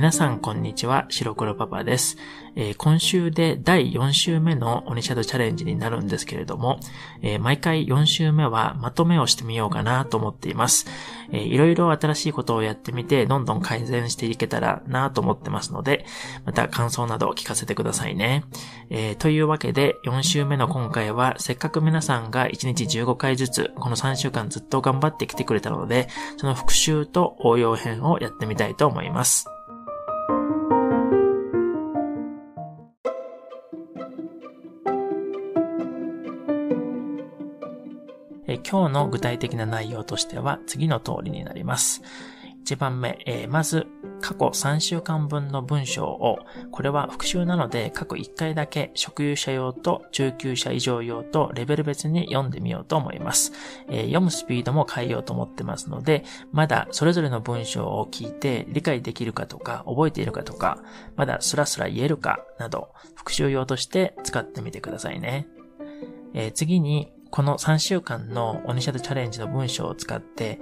皆さんこんにちは、白黒パパです、えー、今週で第4週目のオニシャドチャレンジになるんですけれども、えー、毎回4週目はまとめをしてみようかなと思っています。えー、いろいろ新しいことをやってみて、どんどん改善していけたらなと思ってますので、また感想などを聞かせてくださいね。えー、というわけで、4週目の今回は、せっかく皆さんが1日15回ずつ、この3週間ずっと頑張ってきてくれたので、その復習と応用編をやってみたいと思います。今日の具体的な内容としては次の通りになります。1番目、えー、まず、過去3週間分の文章を、これは復習なので、過去1回だけ、初級者用と中級者以上用とレベル別に読んでみようと思います。えー、読むスピードも変えようと思ってますので、まだそれぞれの文章を聞いて理解できるかとか、覚えているかとか、まだスラスラ言えるかなど、復習用として使ってみてくださいね。えー、次に、この3週間のオニシャドチャレンジの文章を使って、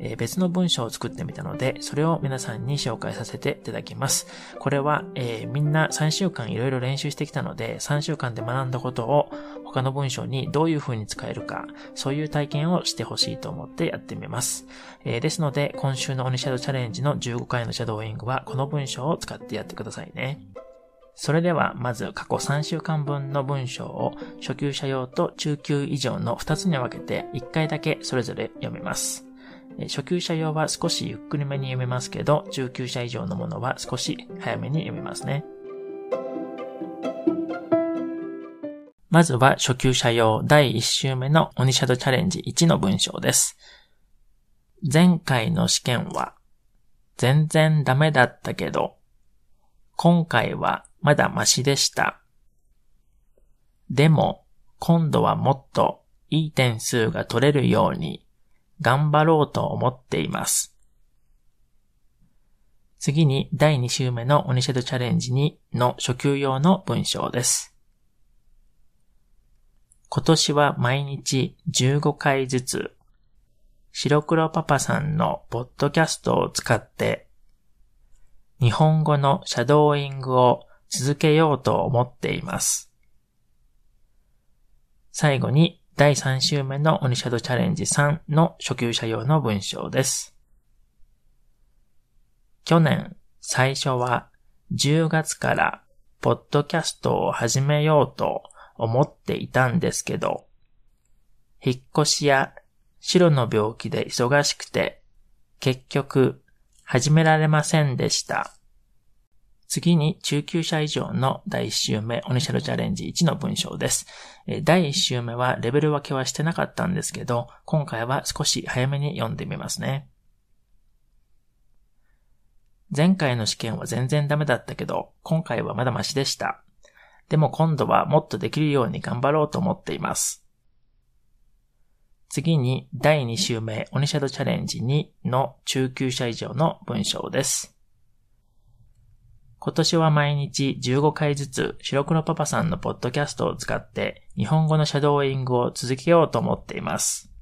えー、別の文章を作ってみたので、それを皆さんに紹介させていただきます。これは、えー、みんな3週間いろいろ練習してきたので、3週間で学んだことを他の文章にどういう風に使えるか、そういう体験をしてほしいと思ってやってみます。えー、ですので、今週のオニシャドチャレンジの15回のシャドーイングは、この文章を使ってやってくださいね。それでは、まず過去3週間分の文章を初級者用と中級以上の2つに分けて1回だけそれぞれ読みます。初級者用は少しゆっくりめに読めますけど、中級者以上のものは少し早めに読みますね。まずは初級者用第1週目のオニシャドチャレンジ1の文章です。前回の試験は全然ダメだったけど、今回はまだマシでした。でも、今度はもっといい点数が取れるように頑張ろうと思っています。次に第2週目のオニシェドチャレンジ2の初級用の文章です。今年は毎日15回ずつ白黒パパさんのポッドキャストを使って日本語のシャドーイングを続けようと思っています。最後に第3週目のオニシャドチャレンジ3の初級者用の文章です。去年最初は10月からポッドキャストを始めようと思っていたんですけど、引っ越しや白の病気で忙しくて、結局始められませんでした。次に中級者以上の第1週目、オニシャルチャレンジ1の文章です。第1週目はレベル分けはしてなかったんですけど、今回は少し早めに読んでみますね。前回の試験は全然ダメだったけど、今回はまだマシでした。でも今度はもっとできるように頑張ろうと思っています。次に第2週目、オニシャドチャレンジ2の中級者以上の文章です。今年は毎日15回ずつ白黒パパさんのポッドキャストを使って日本語のシャドーイングを続けようと思っています。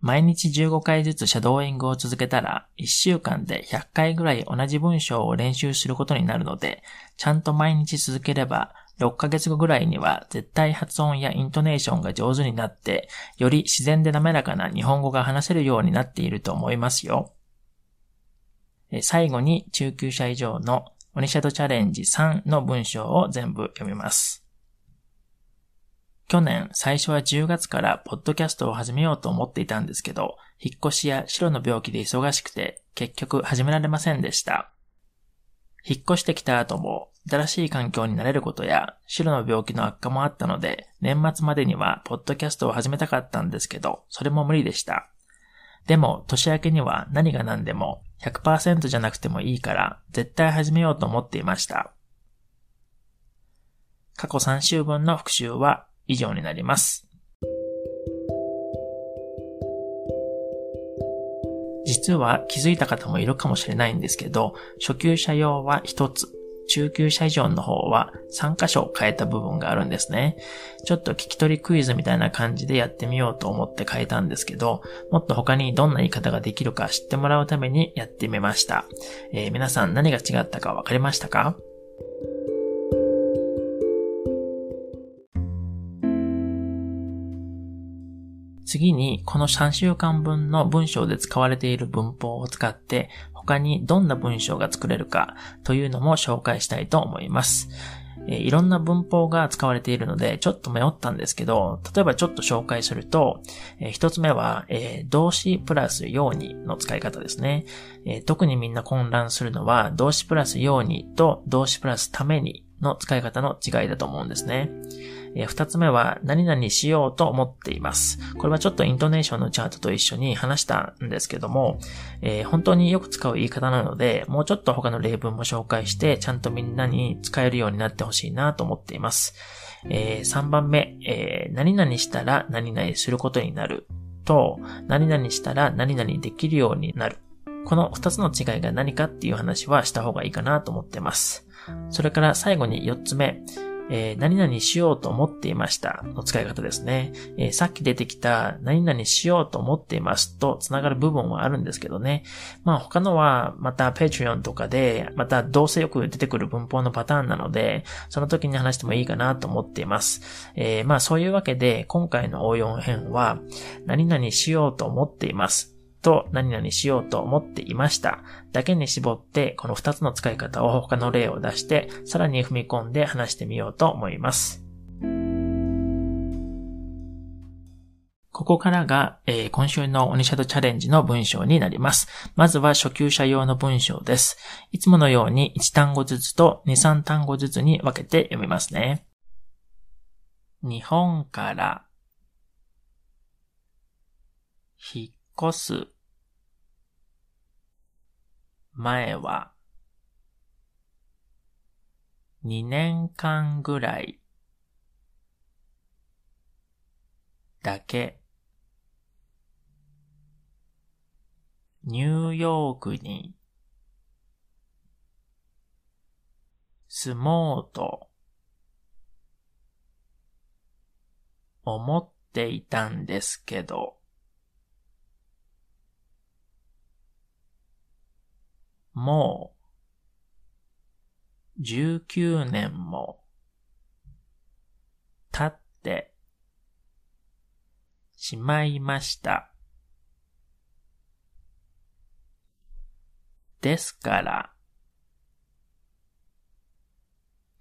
毎日15回ずつシャドーイングを続けたら1週間で100回ぐらい同じ文章を練習することになるので、ちゃんと毎日続ければ6ヶ月後ぐらいには絶対発音やイントネーションが上手になって、より自然で滑らかな日本語が話せるようになっていると思いますよ。最後に中級者以上のオニシャドチャレンジ3の文章を全部読みます。去年最初は10月からポッドキャストを始めようと思っていたんですけど、引っ越しや白の病気で忙しくて結局始められませんでした。引っ越してきた後も新しい環境に慣れることや白の病気の悪化もあったので、年末までにはポッドキャストを始めたかったんですけど、それも無理でした。でも年明けには何が何でも100%じゃなくてもいいから絶対始めようと思っていました。過去3週分の復習は以上になります。実は気づいた方もいるかもしれないんですけど、初級者用は1つ、中級者以上の方は3箇所変えた部分があるんですね。ちょっと聞き取りクイズみたいな感じでやってみようと思って変えたんですけど、もっと他にどんな言い方ができるか知ってもらうためにやってみました。えー、皆さん何が違ったかわかりましたか？次に、この3週間分の文章で使われている文法を使って、他にどんな文章が作れるかというのも紹介したいと思います。えいろんな文法が使われているので、ちょっと迷ったんですけど、例えばちょっと紹介すると、え一つ目は、え動詞プラスようにの使い方ですね、え特にみんな混乱するのは、動詞プラスようにと動詞プラスためにの使い方の違いだと思うんですね。えー、二つ目は、何々しようと思っています。これはちょっとイントネーションのチャートと一緒に話したんですけども、えー、本当によく使う言い方なので、もうちょっと他の例文も紹介して、ちゃんとみんなに使えるようになってほしいなと思っています。えー、3番目、えー、何々したら何々することになると、何々したら何々できるようになる。この二つの違いが何かっていう話はした方がいいかなと思ってます。それから最後に四つ目、えー、何々しようと思っていましたの使い方ですね。えー、さっき出てきた何々しようと思っていますと繋がる部分はあるんですけどね。まあ他のはまた Patreon とかでまたどうせよく出てくる文法のパターンなので、その時に話してもいいかなと思っています。えー、まあそういうわけで今回の応用編は何々しようと思っていますと何々しようと思っていましただけに絞ってこの2つの使い方を他の例を出してさらに踏み込んで話してみようと思います。ここからが、えー、今週のオニシャドチャレンジの文章になります。まずは初級者用の文章です。いつものように1単語ずつと2、3単語ずつに分けて読みますね。日本から引っ越す。前は。2年間ぐらい。だけ。ニューヨークに。住もうと。思っていたんですけど。もう、19年も、経ってしまいました。ですから、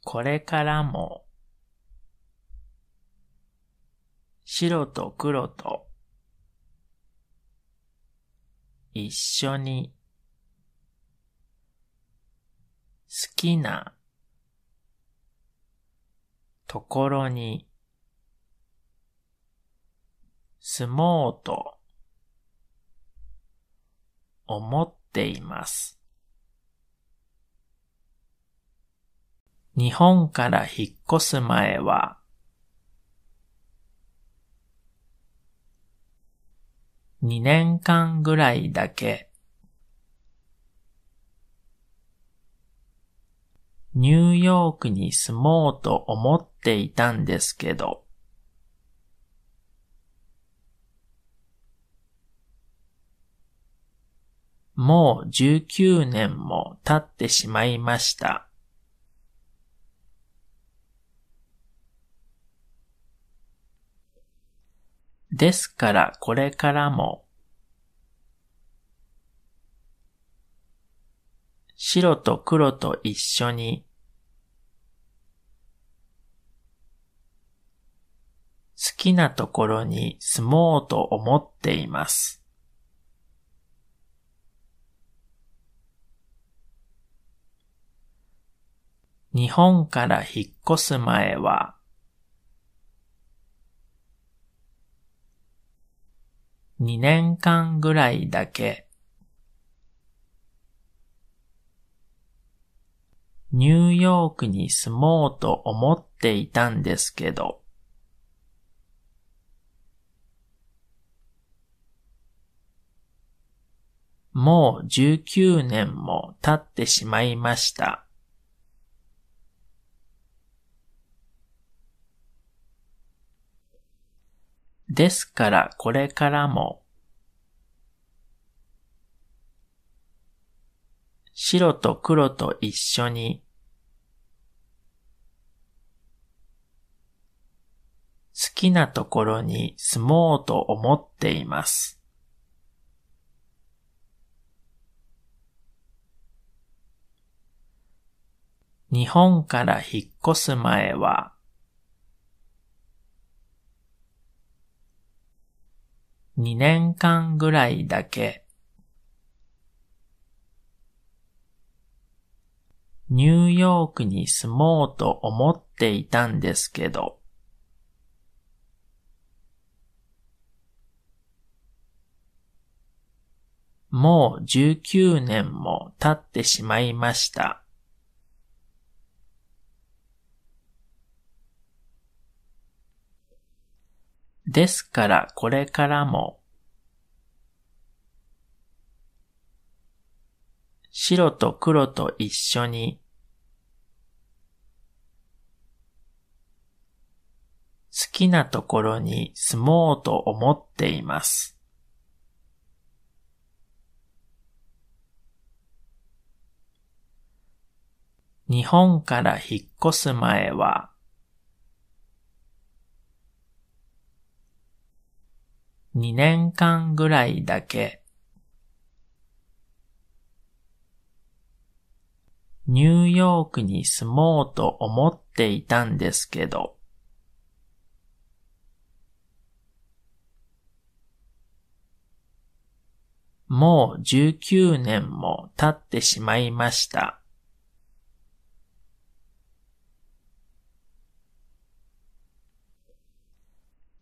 これからも、白と黒と、一緒に好きなところに住もうと思っています。日本から引っ越す前は2年間ぐらいだけニューヨークに住もうと思っていたんですけど、もう19年も経ってしまいました。ですからこれからも白と黒と一緒に好きなところに住もうと思っています。日本から引っ越す前は、2年間ぐらいだけニューヨークに住もうと思っていたんですけど、もう19年も経ってしまいました。ですからこれからも、白と黒と一緒に、好きなところに住もうと思っています。日本から引っ越す前は、2年間ぐらいだけ、ニューヨークに住もうと思っていたんですけど、もう19年も経ってしまいました。ですからこれからも白と黒と一緒に好きなところに住もうと思っています。日本から引っ越す前は2年間ぐらいだけニューヨークに住もうと思っていたんですけど、もう19年も経ってしまいました。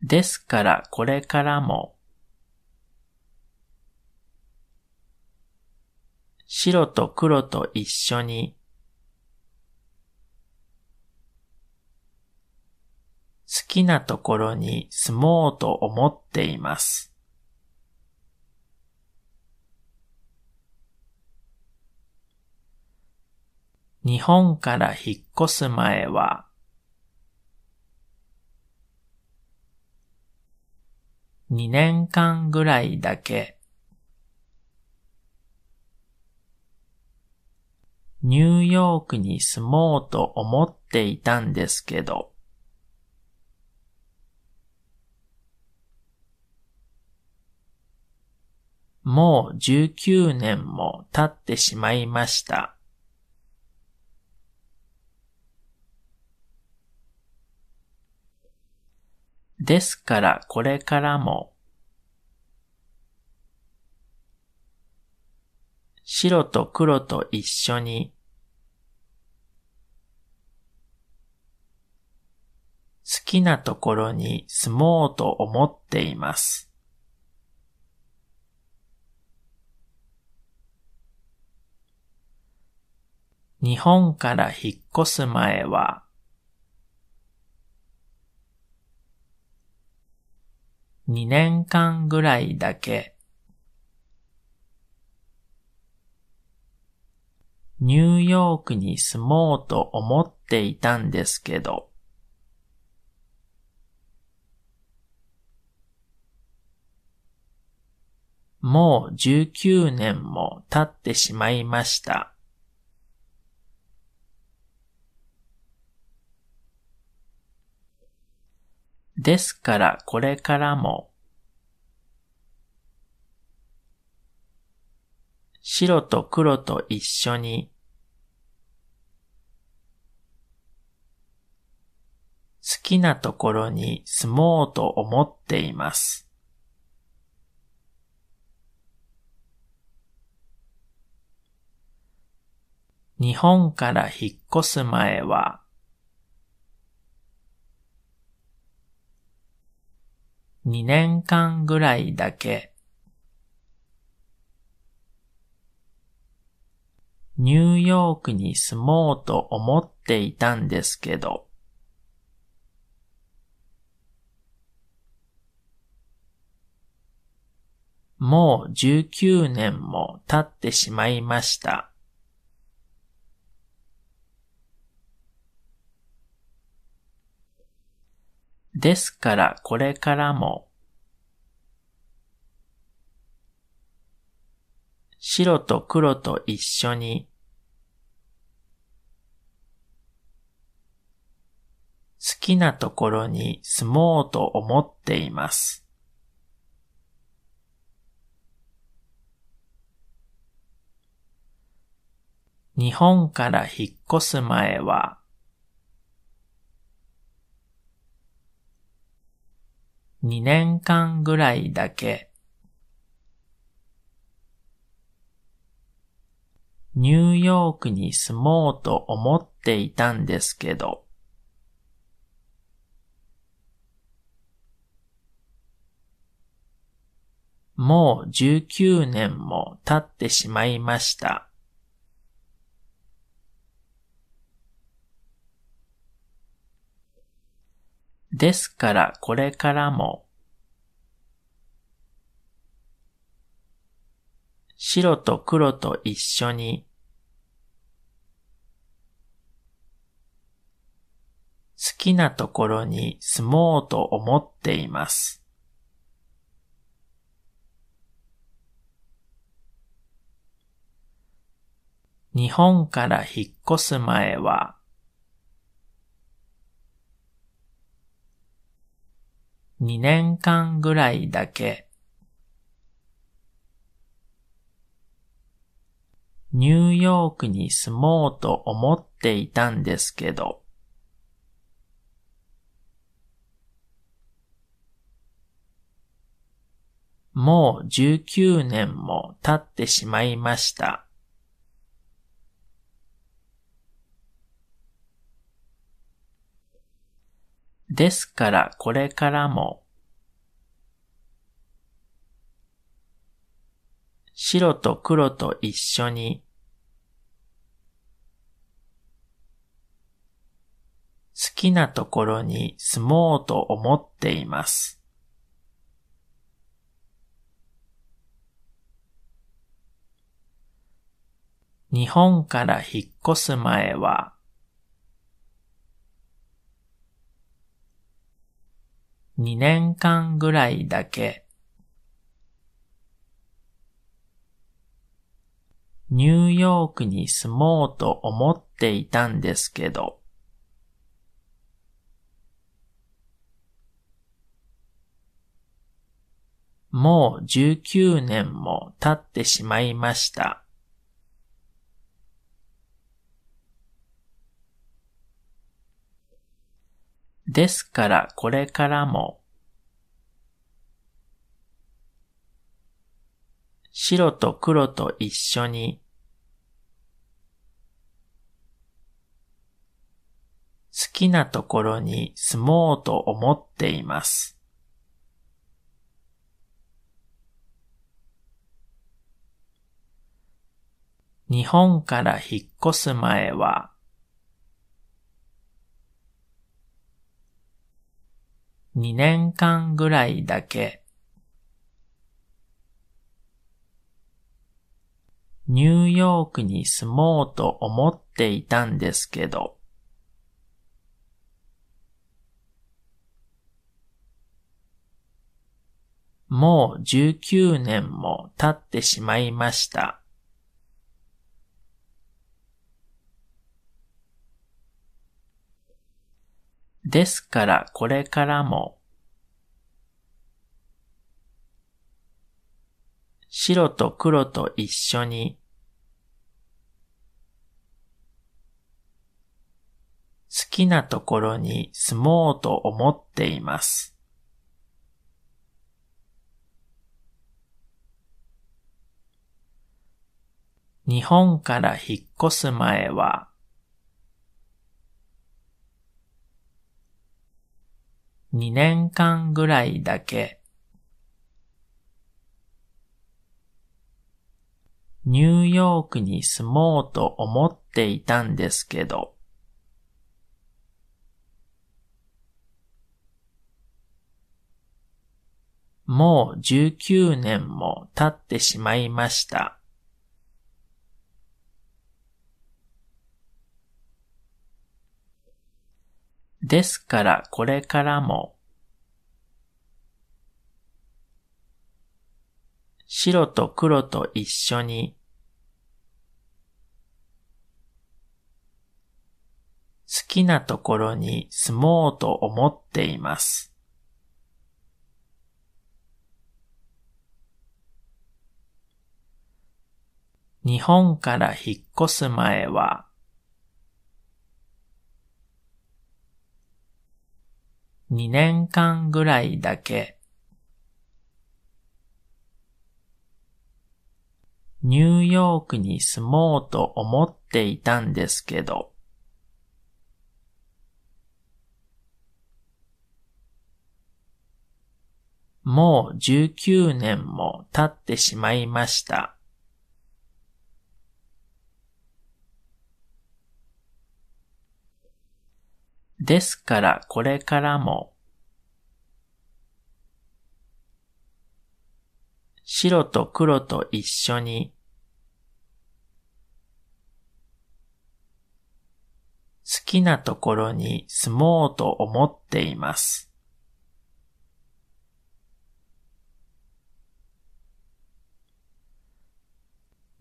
ですからこれからも白と黒と一緒に好きなところに住もうと思っています。日本から引っ越す前は2年間ぐらいだけニューヨークに住もうと思っていたんですけど、もう19年も経ってしまいました。ですからこれからも白と黒と一緒に好きなところに住もうと思っています。日本から引っ越す前は2年間ぐらいだけニューヨークに住もうと思っていたんですけど、もう19年も経ってしまいました。ですからこれからも白と黒と一緒に好きなところに住もうと思っています。日本から引っ越す前は2年間ぐらいだけニューヨークに住もうと思っていたんですけど、もう19年も経ってしまいました。ですからこれからも白と黒と一緒に好きなところに住もうと思っています。日本から引っ越す前は2年間ぐらいだけ、ニューヨークに住もうと思っていたんですけど、もう19年も経ってしまいました。ですからこれからも、白と黒と一緒に、好きなところに住もうと思っています。日本から引っ越す前は、2年間ぐらいだけ、ニューヨークに住もうと思っていたんですけど、もう19年も経ってしまいました。ですからこれからも、白と黒と一緒に、好きなところに住もうと思っています。日本から引っ越す前は、2年間ぐらいだけ、ニューヨークに住もうと思っていたんですけど、もう19年も経ってしまいました。ですからこれからも、白と黒と一緒に、好きなところに住もうと思っています。日本から引っ越す前は、2年間ぐらいだけ、ニューヨークに住もうと思っていたんですけど、もう19年も経ってしまいました。ですからこれからも、白と黒と一緒に、好きなところに住もうと思っています。日本から引っ越す前は、2年間ぐらいだけ、ニューヨークに住もうと思っていたんですけど、もう19年も経ってしまいました。ですからこれからも、白と黒と一緒に、好きなところに住もうと思っています。日本から引っ越す前は、2年間ぐらいだけ、ニューヨークに住もうと思っていたんですけど、もう19年も経ってしまいました。ですからこれからも、白と黒と一緒に、好きなところに住もうと思っています。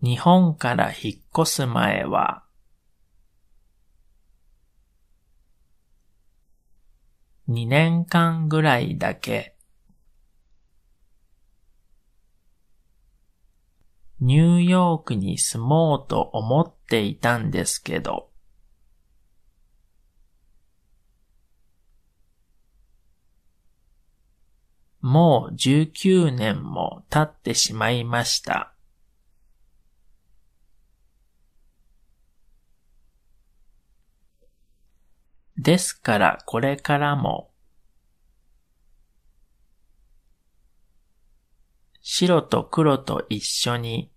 日本から引っ越す前は、2年間ぐらいだけ、ニューヨークに住もうと思っていたんですけど、もう19年も経ってしまいました。ですからこれからも、白と黒と一緒に、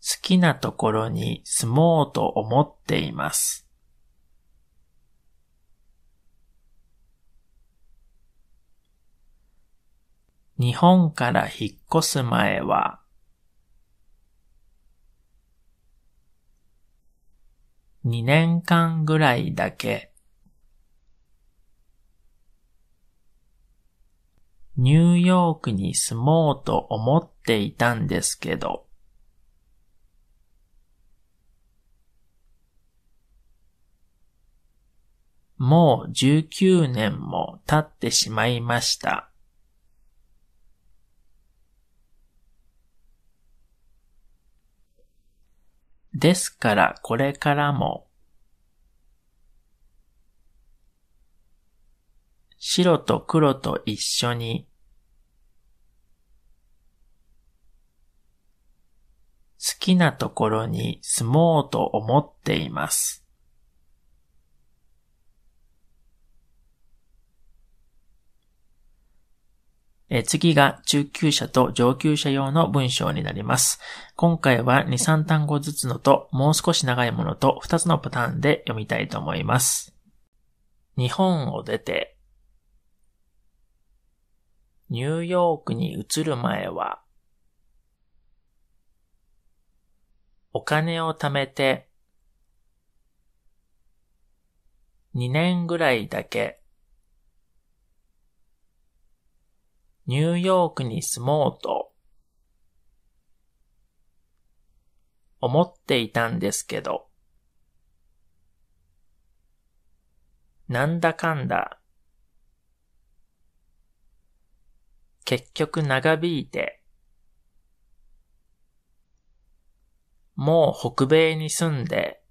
好きなところに住もうと思っています。日本から引っ越す前は、2年間ぐらいだけ、ニューヨークに住もうと思っていたんですけど、もう19年も経ってしまいました。ですからこれからも、白と黒と一緒に、好きなところに住もうと思っています。え次が中級者と上級者用の文章になります。今回は2、3単語ずつのと、もう少し長いものと2つのパターンで読みたいと思います。日本を出て、ニューヨークに移る前は、お金を貯めて、2年ぐらいだけ、ニューヨークに住もうと思っていたんですけど、なんだかんだ、結局長引いて、もう北米に住んで、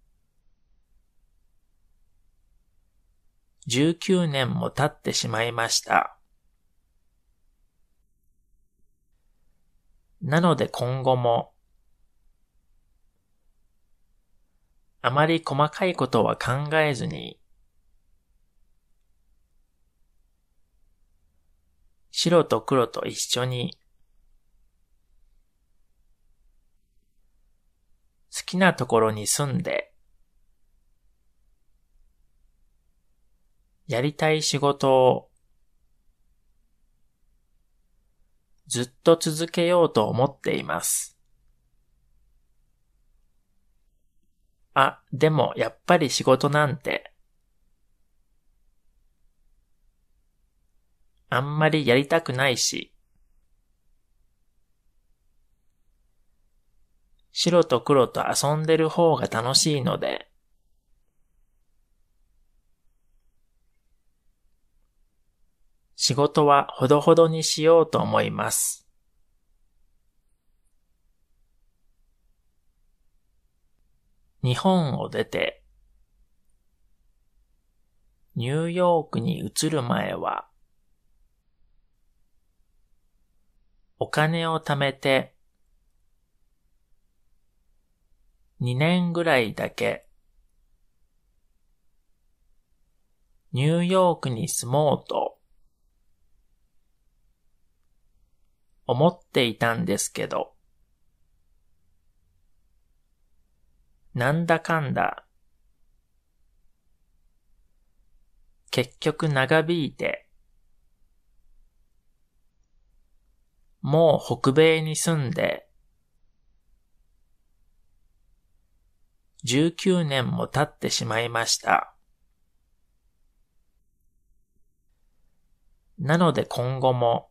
19年も経ってしまいました。なので今後も、あまり細かいことは考えずに、白と黒と一緒に、好きなところに住んで、やりたい仕事をずっと続けようと思っています。あ、でもやっぱり仕事なんて、あんまりやりたくないし、白と黒と遊んでる方が楽しいので、仕事はほどほどにしようと思います。日本を出て、ニューヨークに移る前は、お金を貯めて、2年ぐらいだけ、ニューヨークに住もうと、思っていたんですけど、なんだかんだ、結局長引いて、もう北米に住んで、19年も経ってしまいました。なので今後も、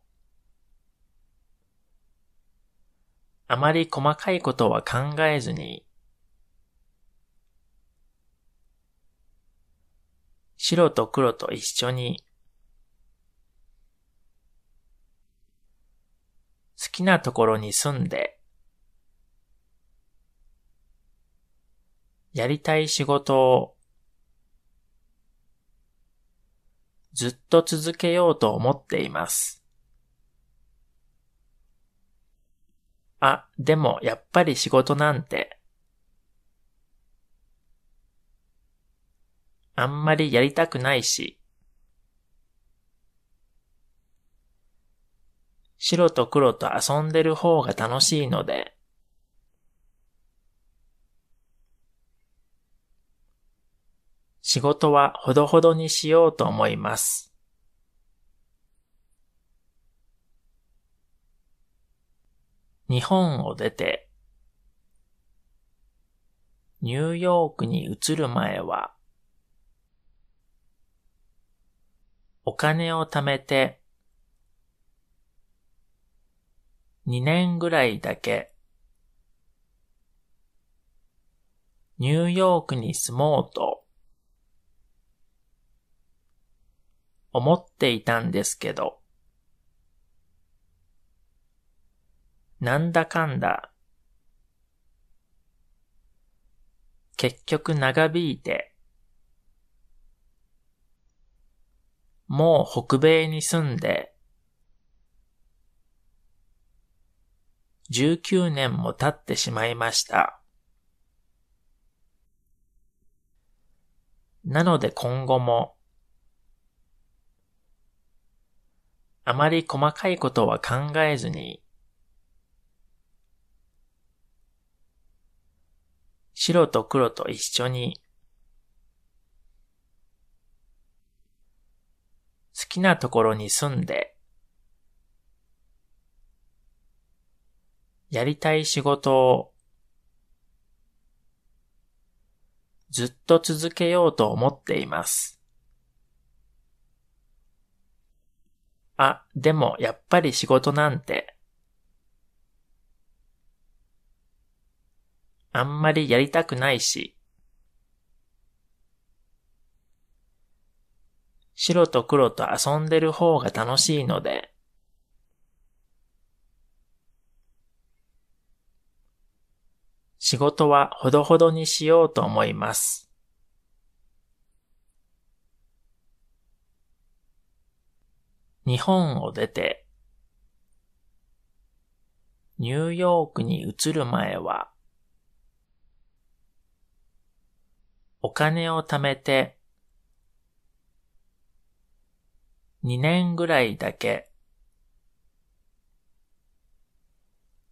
あまり細かいことは考えずに、白と黒と一緒に、好きなところに住んで、やりたい仕事をずっと続けようと思っています。あ、でもやっぱり仕事なんて、あんまりやりたくないし、白と黒と遊んでる方が楽しいので、仕事はほどほどにしようと思います。日本を出て、ニューヨークに移る前は、お金を貯めて、2年ぐらいだけ、ニューヨークに住もうと、思っていたんですけど、なんだかんだ、結局長引いて、もう北米に住んで、19年も経ってしまいました。なので今後も、あまり細かいことは考えずに、白と黒と一緒に、好きなところに住んで、やりたい仕事をずっと続けようと思っています。あ、でもやっぱり仕事なんてあんまりやりたくないし、白と黒と遊んでる方が楽しいので、仕事はほどほどにしようと思います。日本を出て、ニューヨークに移る前は、お金を貯めて、2年ぐらいだけ、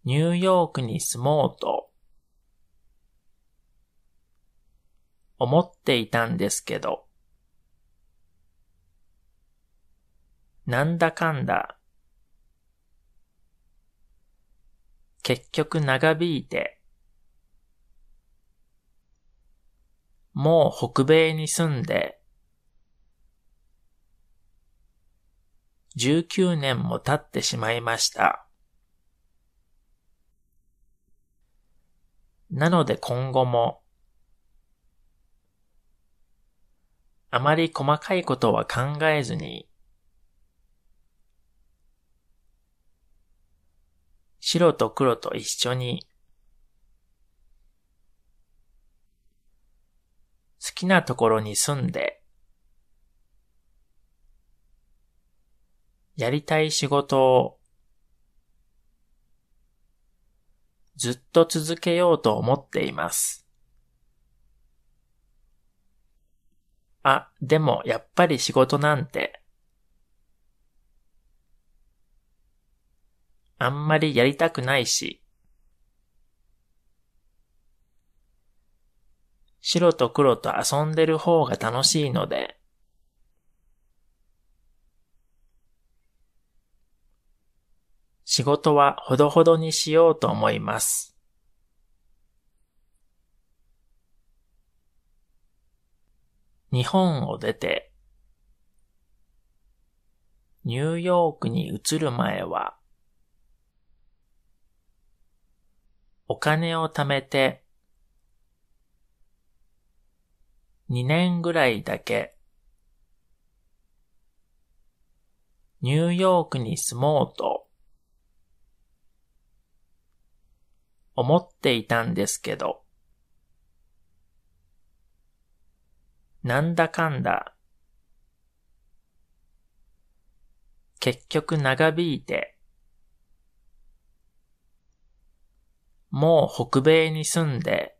ニューヨークに住もうと、思っていたんですけど、なんだかんだ、結局長引いて、もう北米に住んで、19年も経ってしまいました。なので今後も、あまり細かいことは考えずに、白と黒と一緒に、好きなところに住んで、やりたい仕事をずっと続けようと思っています。あ、でもやっぱり仕事なんて、あんまりやりたくないし、白と黒と遊んでる方が楽しいので、仕事はほどほどにしようと思います。日本を出て、ニューヨークに移る前は、お金を貯めて、2年ぐらいだけ、ニューヨークに住もうと思っていたんですけど、なんだかんだ、結局長引いて、もう北米に住んで、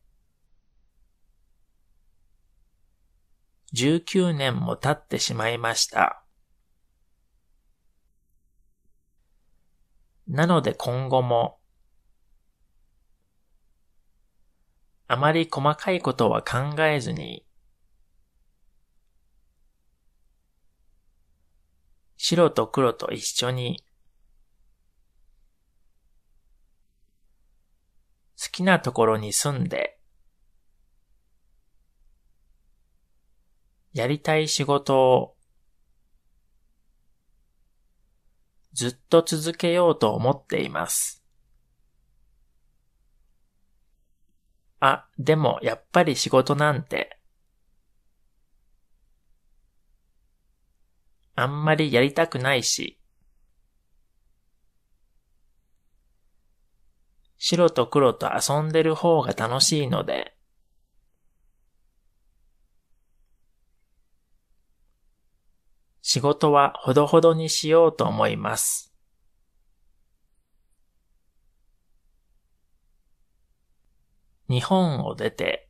19年も経ってしまいました。なので今後も、あまり細かいことは考えずに、白と黒と一緒に、好きなところに住んで、やりたい仕事をずっと続けようと思っています。あ、でもやっぱり仕事なんて、あんまりやりたくないし、白と黒と遊んでる方が楽しいので、仕事はほどほどにしようと思います。日本を出て、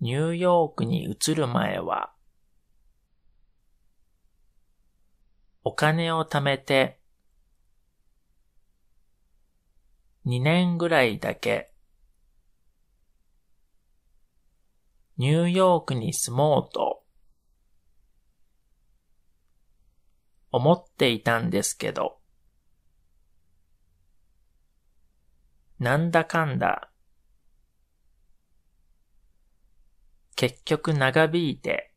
ニューヨークに移る前は、お金を貯めて、2年ぐらいだけ、ニューヨークに住もうと、思っていたんですけど、なんだかんだ。結局長引いて、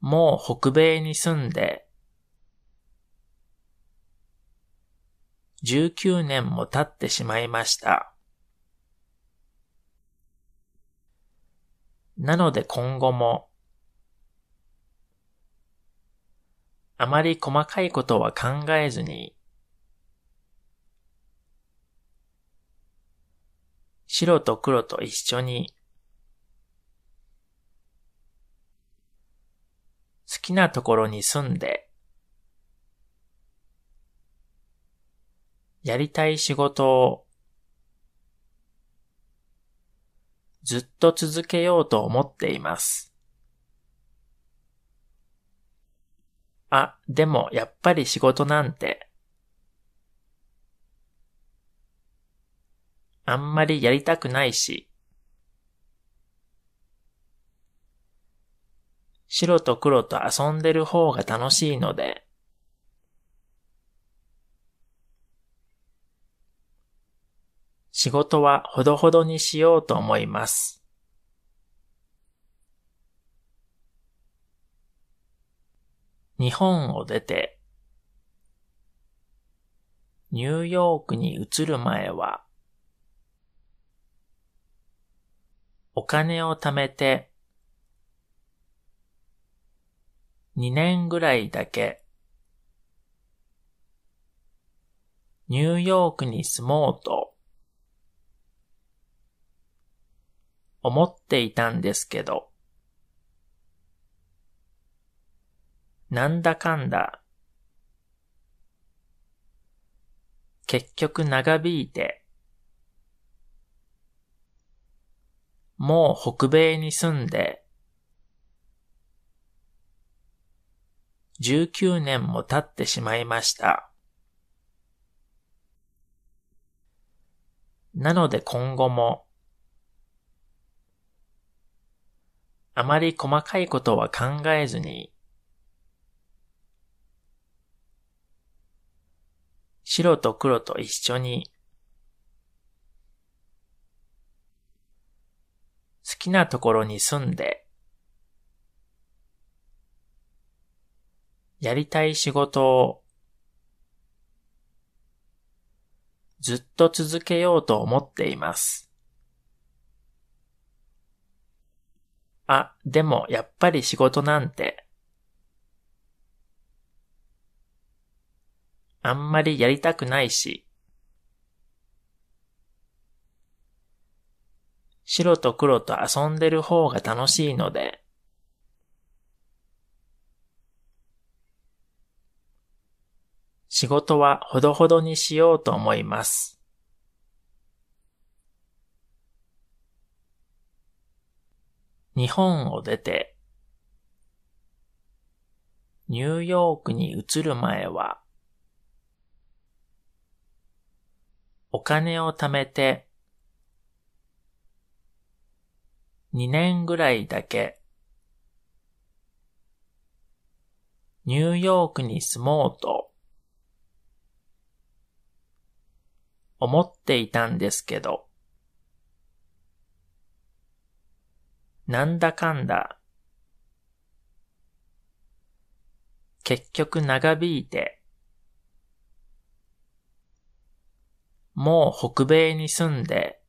もう北米に住んで、19年も経ってしまいました。なので今後も、あまり細かいことは考えずに、白と黒と一緒に、好きなところに住んで、やりたい仕事をずっと続けようと思っています。あ、でもやっぱり仕事なんてあんまりやりたくないし、白と黒と遊んでる方が楽しいので、仕事はほどほどにしようと思います。日本を出て、ニューヨークに移る前は、お金を貯めて、2年ぐらいだけ、ニューヨークに住もうと、思っていたんですけど、なんだかんだ、結局長引いて、もう北米に住んで、19年も経ってしまいました。なので今後も、あまり細かいことは考えずに、白と黒と一緒に、好きなところに住んで、やりたい仕事をずっと続けようと思っています。あ、でもやっぱり仕事なんてあんまりやりたくないし、白と黒と遊んでる方が楽しいので、仕事はほどほどにしようと思います。日本を出て、ニューヨークに移る前は、お金を貯めて、2年ぐらいだけ、ニューヨークに住もうと、思っていたんですけど、なんだかんだ、結局長引いて、もう北米に住んで、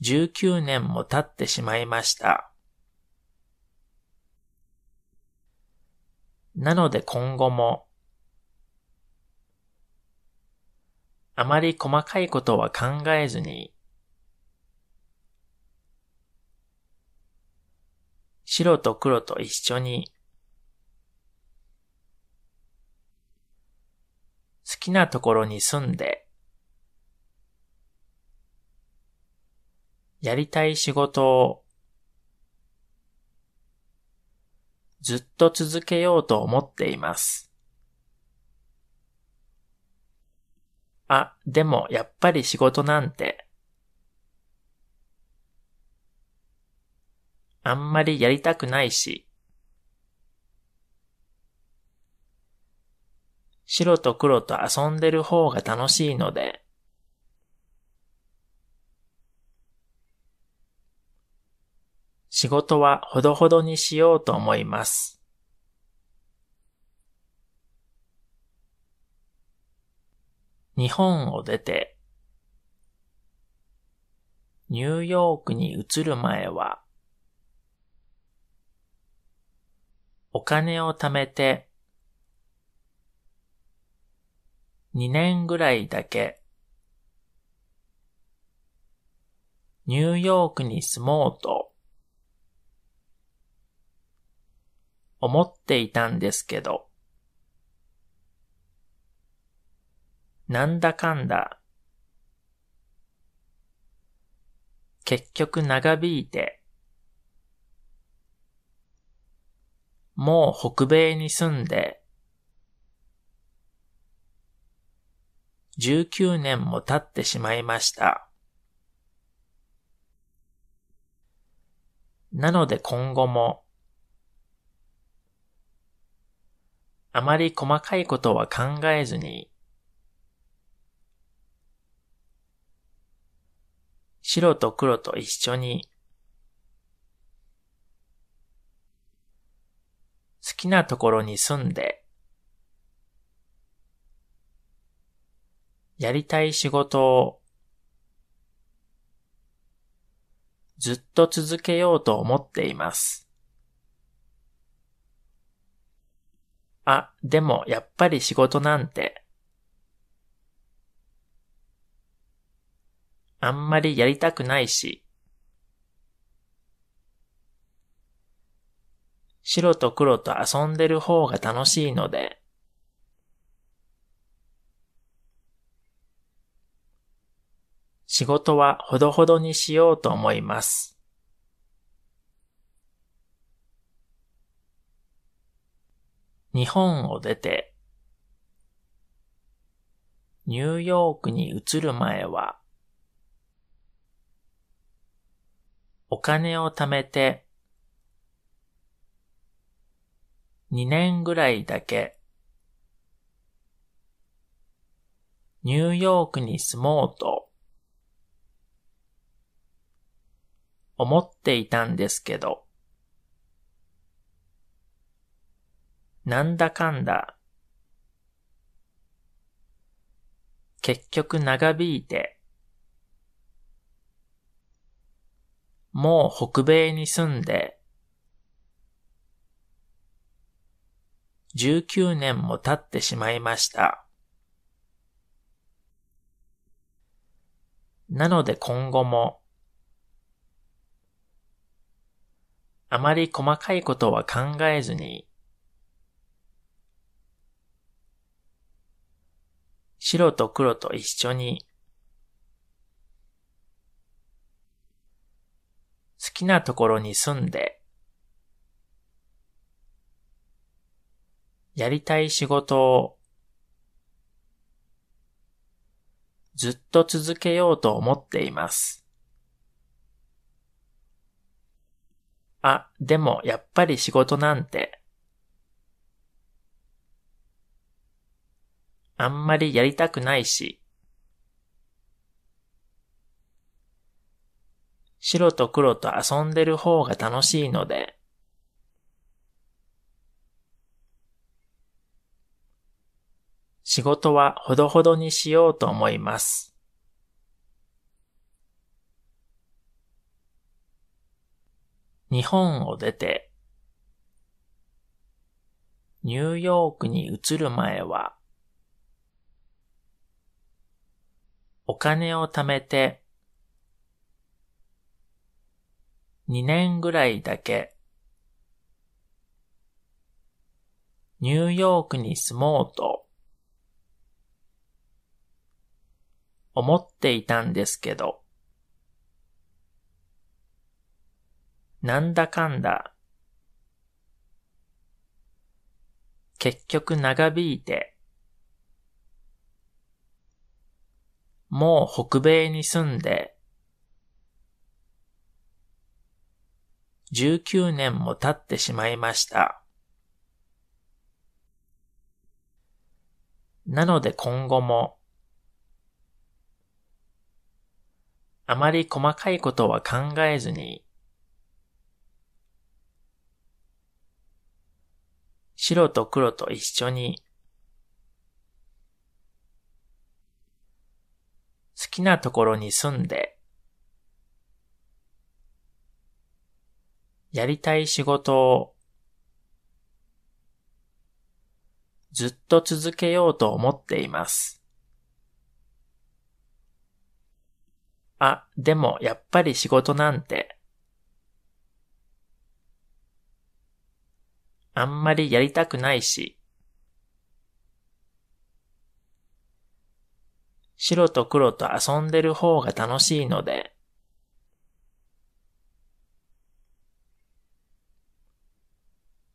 19年も経ってしまいました。なので今後も、あまり細かいことは考えずに、白と黒と一緒にきなところに住んで、やりたい仕事をずっと続けようと思っています。あ、でもやっぱり仕事なんて、あんまりやりたくないし、白と黒と遊んでる方が楽しいので、仕事はほどほどにしようと思います。日本を出て、ニューヨークに移る前は、お金を貯めて2年ぐらいだけ、ニューヨークに住もうと、思っていたんですけど、なんだかんだ、結局長引いて、もう北米に住んで、19年も経ってしまいました。なので今後も、あまり細かいことは考えずに、白と黒と一緒に、好きなところに住んで、やりたい仕事をずっと続けようと思っています。あ、でもやっぱり仕事なんてあんまりやりたくないし、白と黒と遊んでる方が楽しいので、仕事はほどほどにしようと思います。日本を出て、ニューヨークに移る前は、お金を貯めて、2年ぐらいだけ、ニューヨークに住もうと、思っていたんですけど、なんだかんだ、結局長引いて、もう北米に住んで、19年も経ってしまいました。なので今後も、あまり細かいことは考えずに、白と黒と一緒に、好きなところに住んで、やりたい仕事をずっと続けようと思っています。あ、でもやっぱり仕事なんて、あんまりやりたくないし、白と黒と遊んでる方が楽しいので、仕事はほどほどにしようと思います。日本を出て、ニューヨークに移る前は、お金を貯めて、2年ぐらいだけ、ニューヨークに住もうと、思っていたんですけど、なんだかんだ、結局長引いて、もう北米に住んで、19年も経ってしまいました。なので今後も、あまり細かいことは考えずに、白と黒と一緒に、好きなところに住んで、やりたい仕事をずっと続けようと思っています。あ、でもやっぱり仕事なんて、あんまりやりたくないし、白と黒と遊んでる方が楽しいので、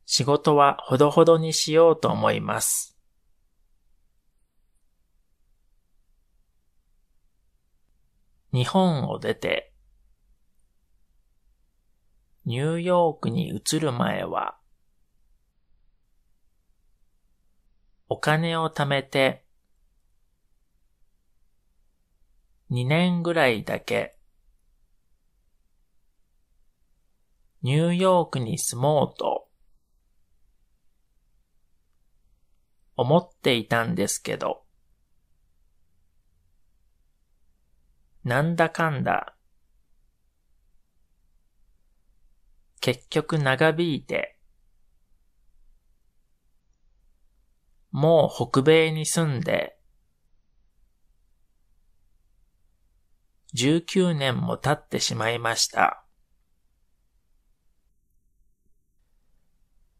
仕事はほどほどにしようと思います。日本を出て、ニューヨークに移る前は、お金を貯めて、2年ぐらいだけ、ニューヨークに住もうと、思っていたんですけど、なんだかんだ。結局長引いて。もう北米に住んで。19年も経ってしまいました。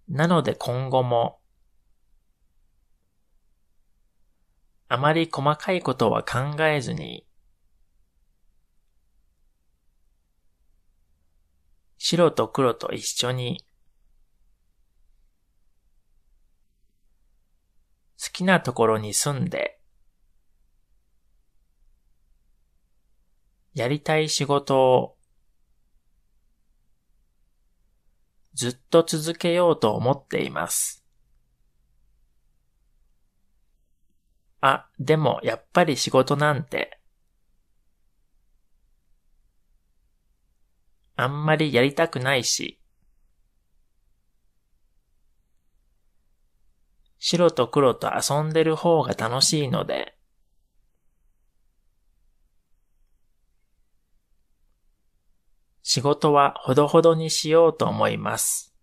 なので今後も、あまり細かいことは考えずに、白と黒と一緒に、きなところに住んで、やりたい仕事をずっと続けようと思っています。あ、でもやっぱり仕事なんて、あんまりやりたくないし、白と黒と遊んでる方が楽しいので、仕事はほどほどにしようと思います。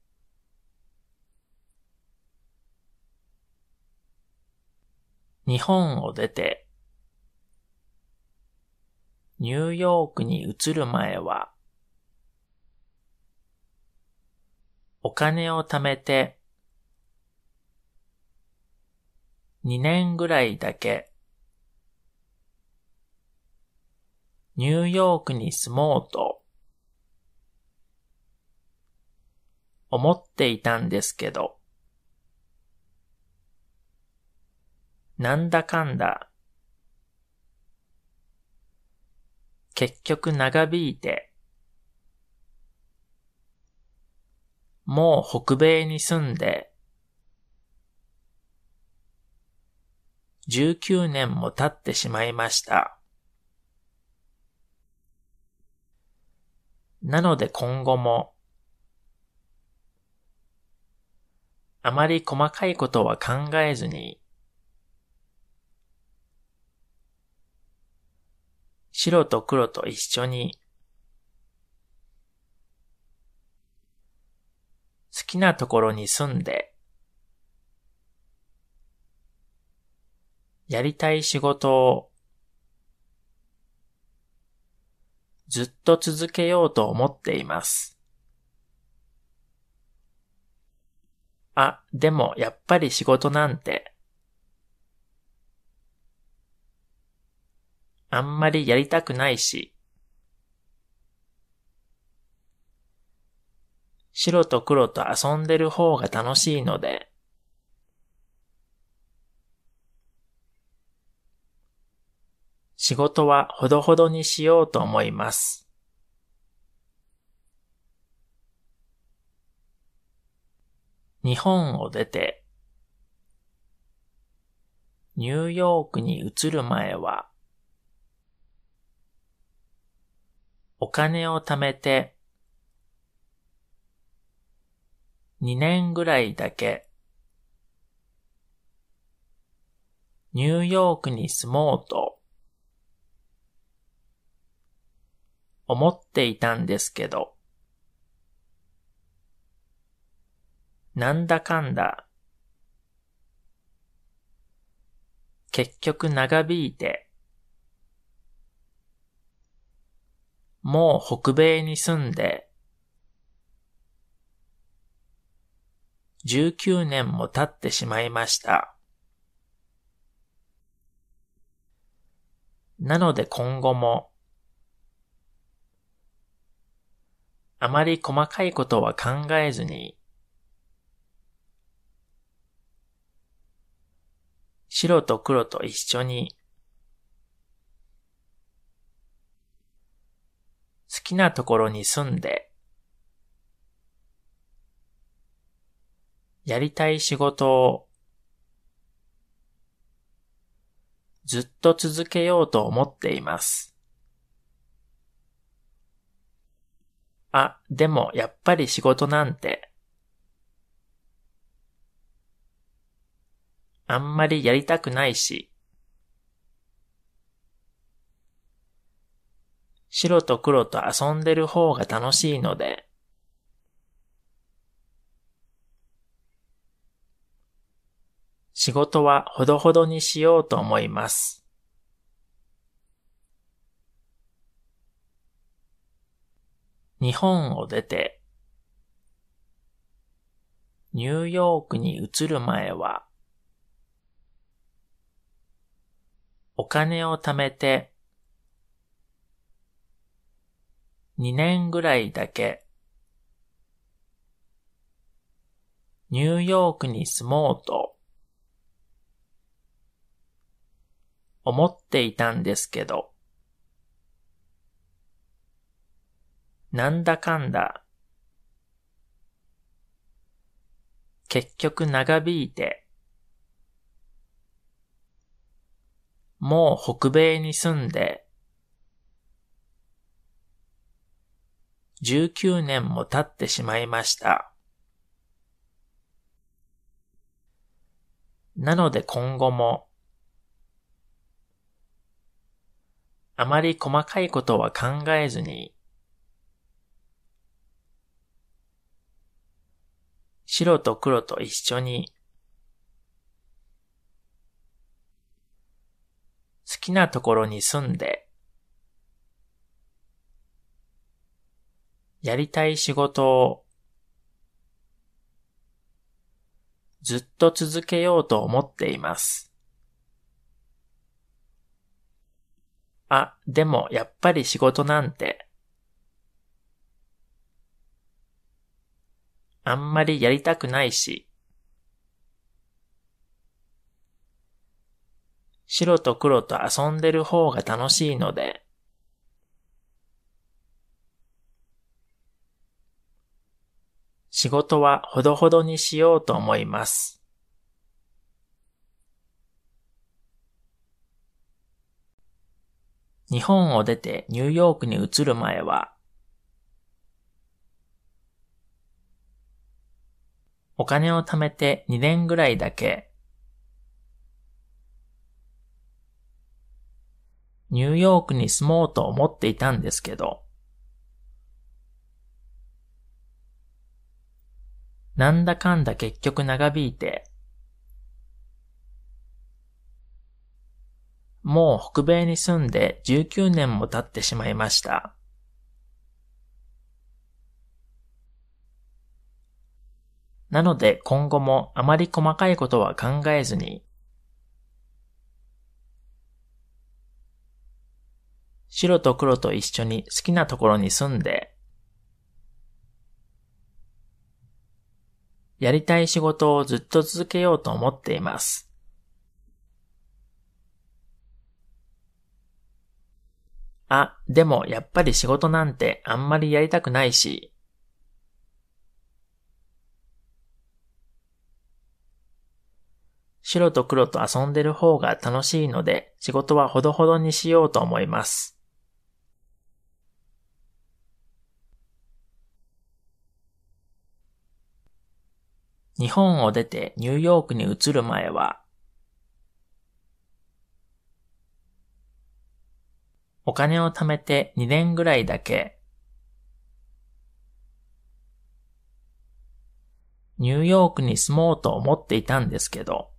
日本を出て、ニューヨークに移る前は、お金を貯めて、2年ぐらいだけ、ニューヨークに住もうと、思っていたんですけど、なんだかんだ、結局長引いて、もう北米に住んで、19年も経ってしまいました。なので今後も、あまり細かいことは考えずに、白と黒と一緒に、好きなところに住んで、やりたい仕事をずっと続けようと思っています。あ、でもやっぱり仕事なんて、あんまりやりたくないし、白と黒と遊んでる方が楽しいので、仕事はほどほどにしようと思います。日本を出て、ニューヨークに移る前は、お金を貯めて、2年ぐらいだけ、ニューヨークに住もうと、思っていたんですけど、なんだかんだ、結局長引いて、もう北米に住んで、19年も経ってしまいました。なので今後も、あまり細かいことは考えずに、白と黒と一緒に、好きなところに住んで、やりたい仕事をずっと続けようと思っています。あ、でもやっぱり仕事なんて、あんまりやりたくないし、白と黒と遊んでる方が楽しいので、仕事はほどほどにしようと思います。日本を出て、ニューヨークに移る前は、お金を貯めて2年ぐらいだけ、ニューヨークに住もうと、思っていたんですけど、なんだかんだ、結局長引いて、もう北米に住んで、19年も経ってしまいました。なので今後も、あまり細かいことは考えずに、白と黒と一緒に、好きなところに住んで、やりたい仕事をずっと続けようと思っています。あ、でもやっぱり仕事なんて、あんまりやりたくないし、白と黒と遊んでる方が楽しいので、仕事はほどほどにしようと思います。日本を出てニューヨークに移る前は、お金を貯めて2年ぐらいだけ、ニューヨークに住もうと思っていたんですけど、なんだかんだ結局長引いて、もう北米に住んで19年も経ってしまいました。なので今後もあまり細かいことは考えずに、白と黒と一緒に好きなところに住んで、やりたい仕事をずっと続けようと思っています。あ、でもやっぱり仕事なんてあんまりやりたくないし、白と黒と遊んでる方が楽しいので仕事はほどほどにしようと思います。日本を出てニューヨークに移る前は、お金を貯めて2年ぐらいだけ、ニューヨークに住もうと思っていたんですけど、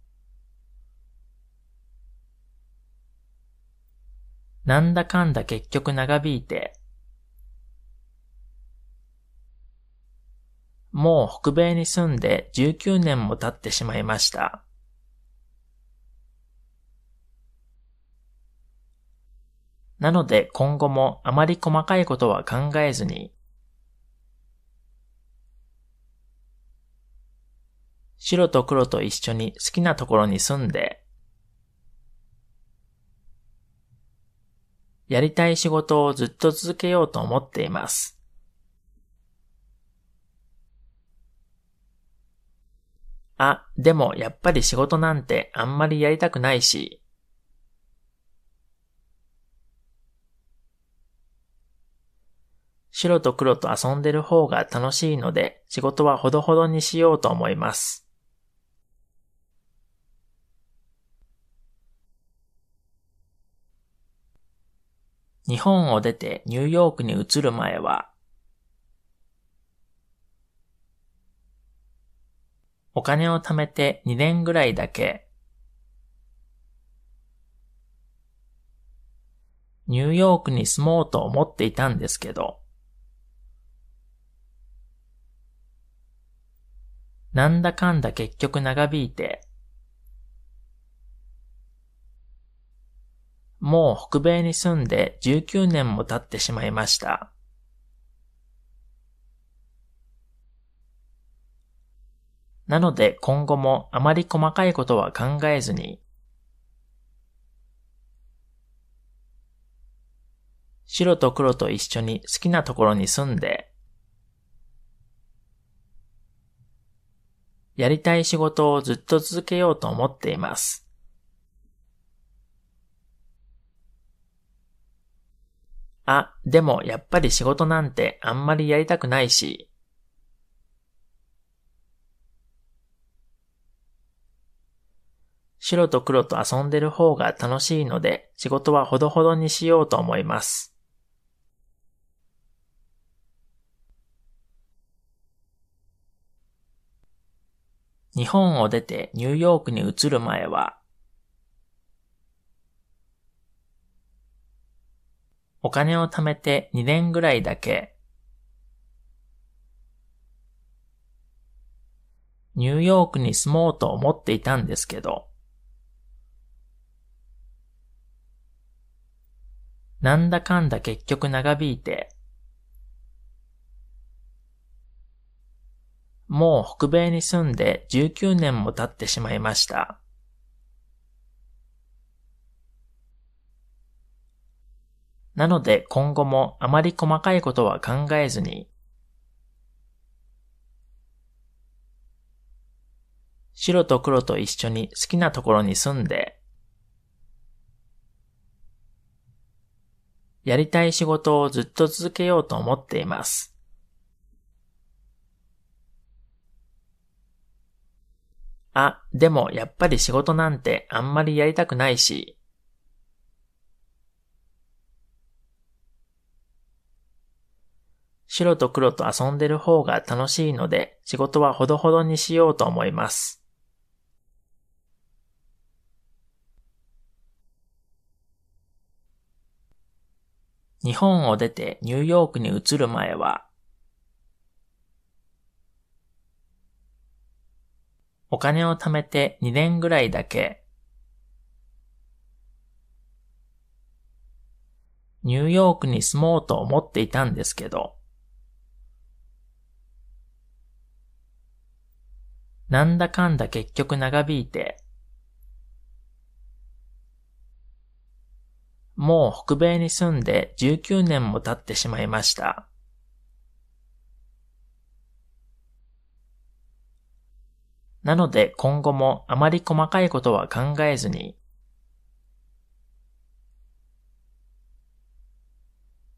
なんだかんだ結局長引いて、もう北米に住んで19年も経ってしまいました。なので今後もあまり細かいことは考えずに、白と黒と一緒に好きなところに住んで、やりたい仕事をずっと続けようと思っています。あ、でもやっぱり仕事なんてあんまりやりたくないし、白と黒と遊んでる方が楽しいので仕事はほどほどにしようと思います。日本を出てニューヨークに移る前は、お金を貯めて2年ぐらいだけ、ニューヨークに住もうと思っていたんですけど、なんだかんだ結局長引いて、もう北米に住んで19年も経ってしまいました。なので今後もあまり細かいことは考えずに、白と黒と一緒に好きなところに住んで、やりたい仕事をずっと続けようと思っています。あ、でもやっぱり仕事なんてあんまりやりたくないし。白と黒と遊んでる方が楽しいので仕事はほどほどにしようと思います。日本を出てニューヨークに移る前はお金を貯めて2年ぐらいだけ、ニューヨークに住もうと思っていたんですけど、なんだかんだ結局長引いて、もう北米に住んで19年も経ってしまいました。なので今後もあまり細かいことは考えずに、白と黒と一緒に好きなところに住んで、やりたい仕事をずっと続けようと思っています。あ、でもやっぱり仕事なんてあんまりやりたくないし、白と黒と遊んでる方が楽しいので仕事はほどほどにしようと思います。日本を出てニューヨークに移る前は、お金を貯めて2年ぐらいだけ、ニューヨークに住もうと思っていたんですけど、なんだかんだ結局長引いて、もう北米に住んで19年も経ってしまいました。なので今後もあまり細かいことは考えずに、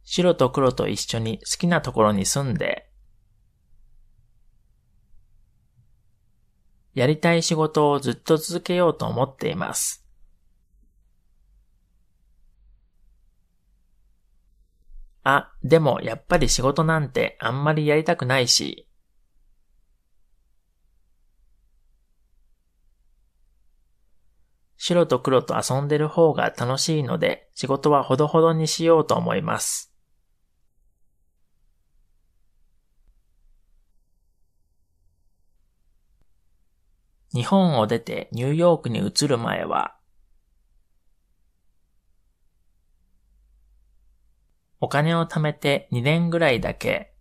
白と黒と一緒に好きなところに住んで、やりたい仕事をずっと続けようと思っています。あ、でもやっぱり仕事なんてあんまりやりたくないし、白と黒と遊んでる方が楽しいので仕事はほどほどにしようと思います。日本を出てニューヨークに移る前は、お金を貯めて2年ぐらいだけ、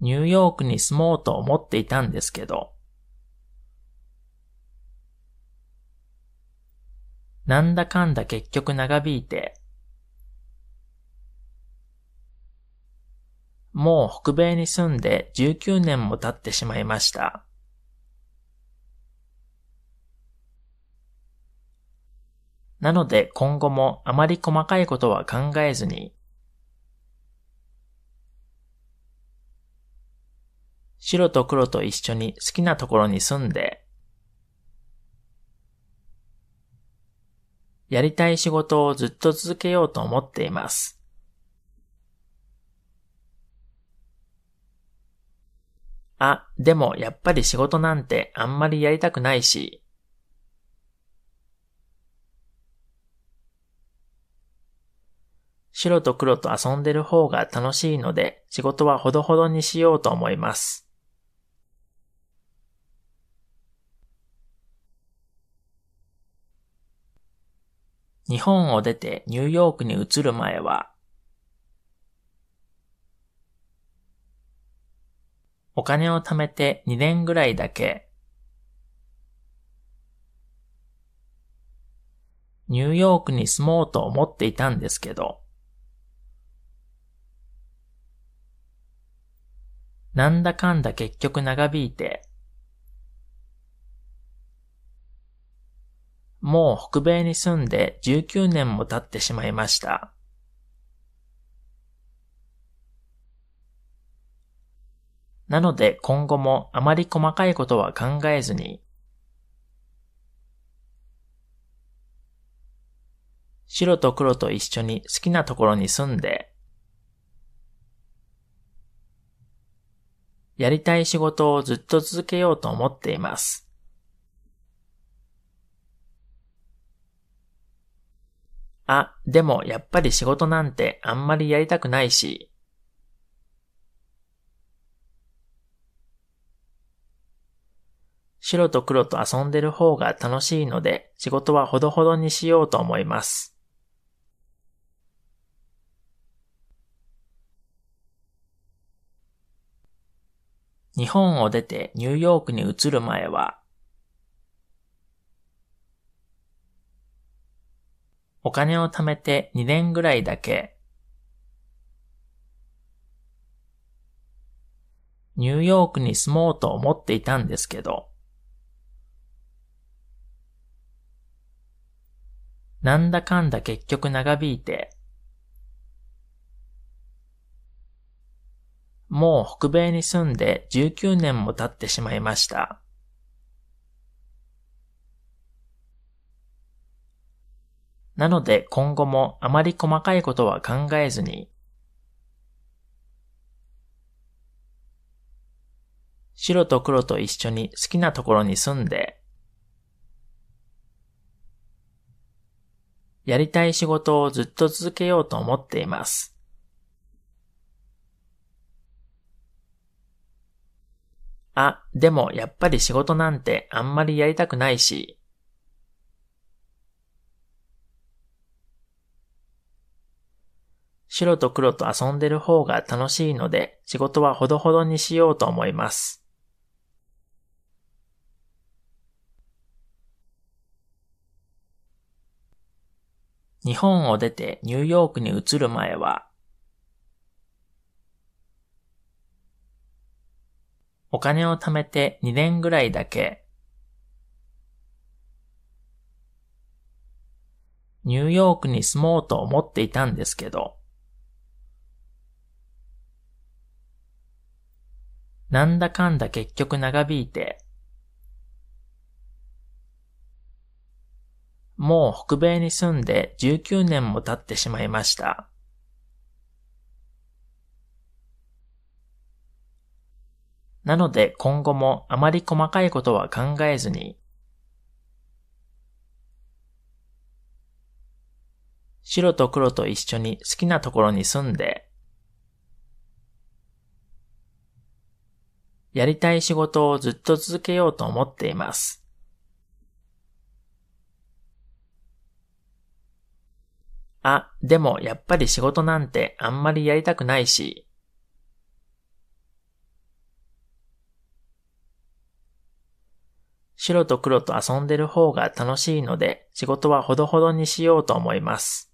ニューヨークに住もうと思っていたんですけど、なんだかんだ結局長引いて、もう北米に住んで19年も経ってしまいました。なので今後もあまり細かいことは考えずに、白と黒と一緒に好きなところに住んで、やりたい仕事をずっと続けようと思っています。あ、でもやっぱり仕事なんてあんまりやりたくないし。白と黒と遊んでる方が楽しいので仕事はほどほどにしようと思います。日本を出てニューヨークに移る前は、お金を貯めて2年ぐらいだけ、ニューヨークに住もうと思っていたんですけど、なんだかんだ結局長引いて、もう北米に住んで19年も経ってしまいました。なので今後もあまり細かいことは考えずに、白と黒と一緒に好きなところに住んで、やりたい仕事をずっと続けようと思っています。あ、でもやっぱり仕事なんてあんまりやりたくないし。白と黒と遊んでる方が楽しいので仕事はほどほどにしようと思います。日本を出てニューヨークに移る前はお金を貯めて2年ぐらいだけ、ニューヨークに住もうと思っていたんですけど、なんだかんだ結局長引いて、もう北米に住んで19年も経ってしまいました。なので今後もあまり細かいことは考えずに、白と黒と一緒に好きなところに住んで、やりたい仕事をずっと続けようと思っています。あ、でもやっぱり仕事なんてあんまりやりたくないし、白と黒と遊んでる方が楽しいので仕事はほどほどにしようと思います。日本を出てニューヨークに移る前は、お金を貯めて2年ぐらいだけ、ニューヨークに住もうと思っていたんですけど、なんだかんだ結局長引いて、もう北米に住んで19年も経ってしまいました。なので今後もあまり細かいことは考えずに、白と黒と一緒に好きなところに住んで、やりたい仕事をずっと続けようと思っています。あ、でもやっぱり仕事なんてあんまりやりたくないし、白と黒と遊んでる方が楽しいので仕事はほどほどにしようと思います。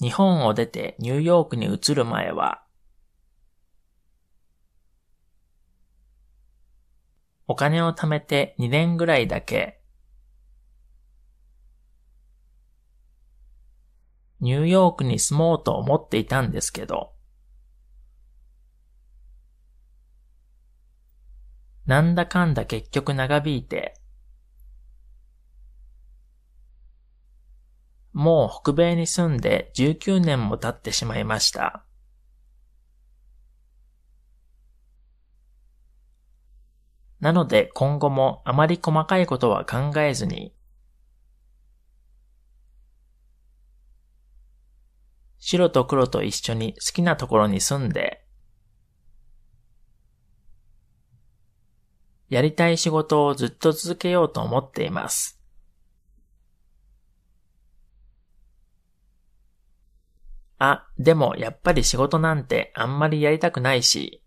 日本を出てニューヨークに移る前は、お金を貯めて2年ぐらいだけ、ニューヨークに住もうと思っていたんですけど、なんだかんだ結局長引いて、もう北米に住んで19年も経ってしまいました。なので今後もあまり細かいことは考えずに、白と黒と一緒に好きなところに住んで、やりたい仕事をずっと続けようと思っています。あ、でもやっぱり仕事なんてあんまりやりたくないし、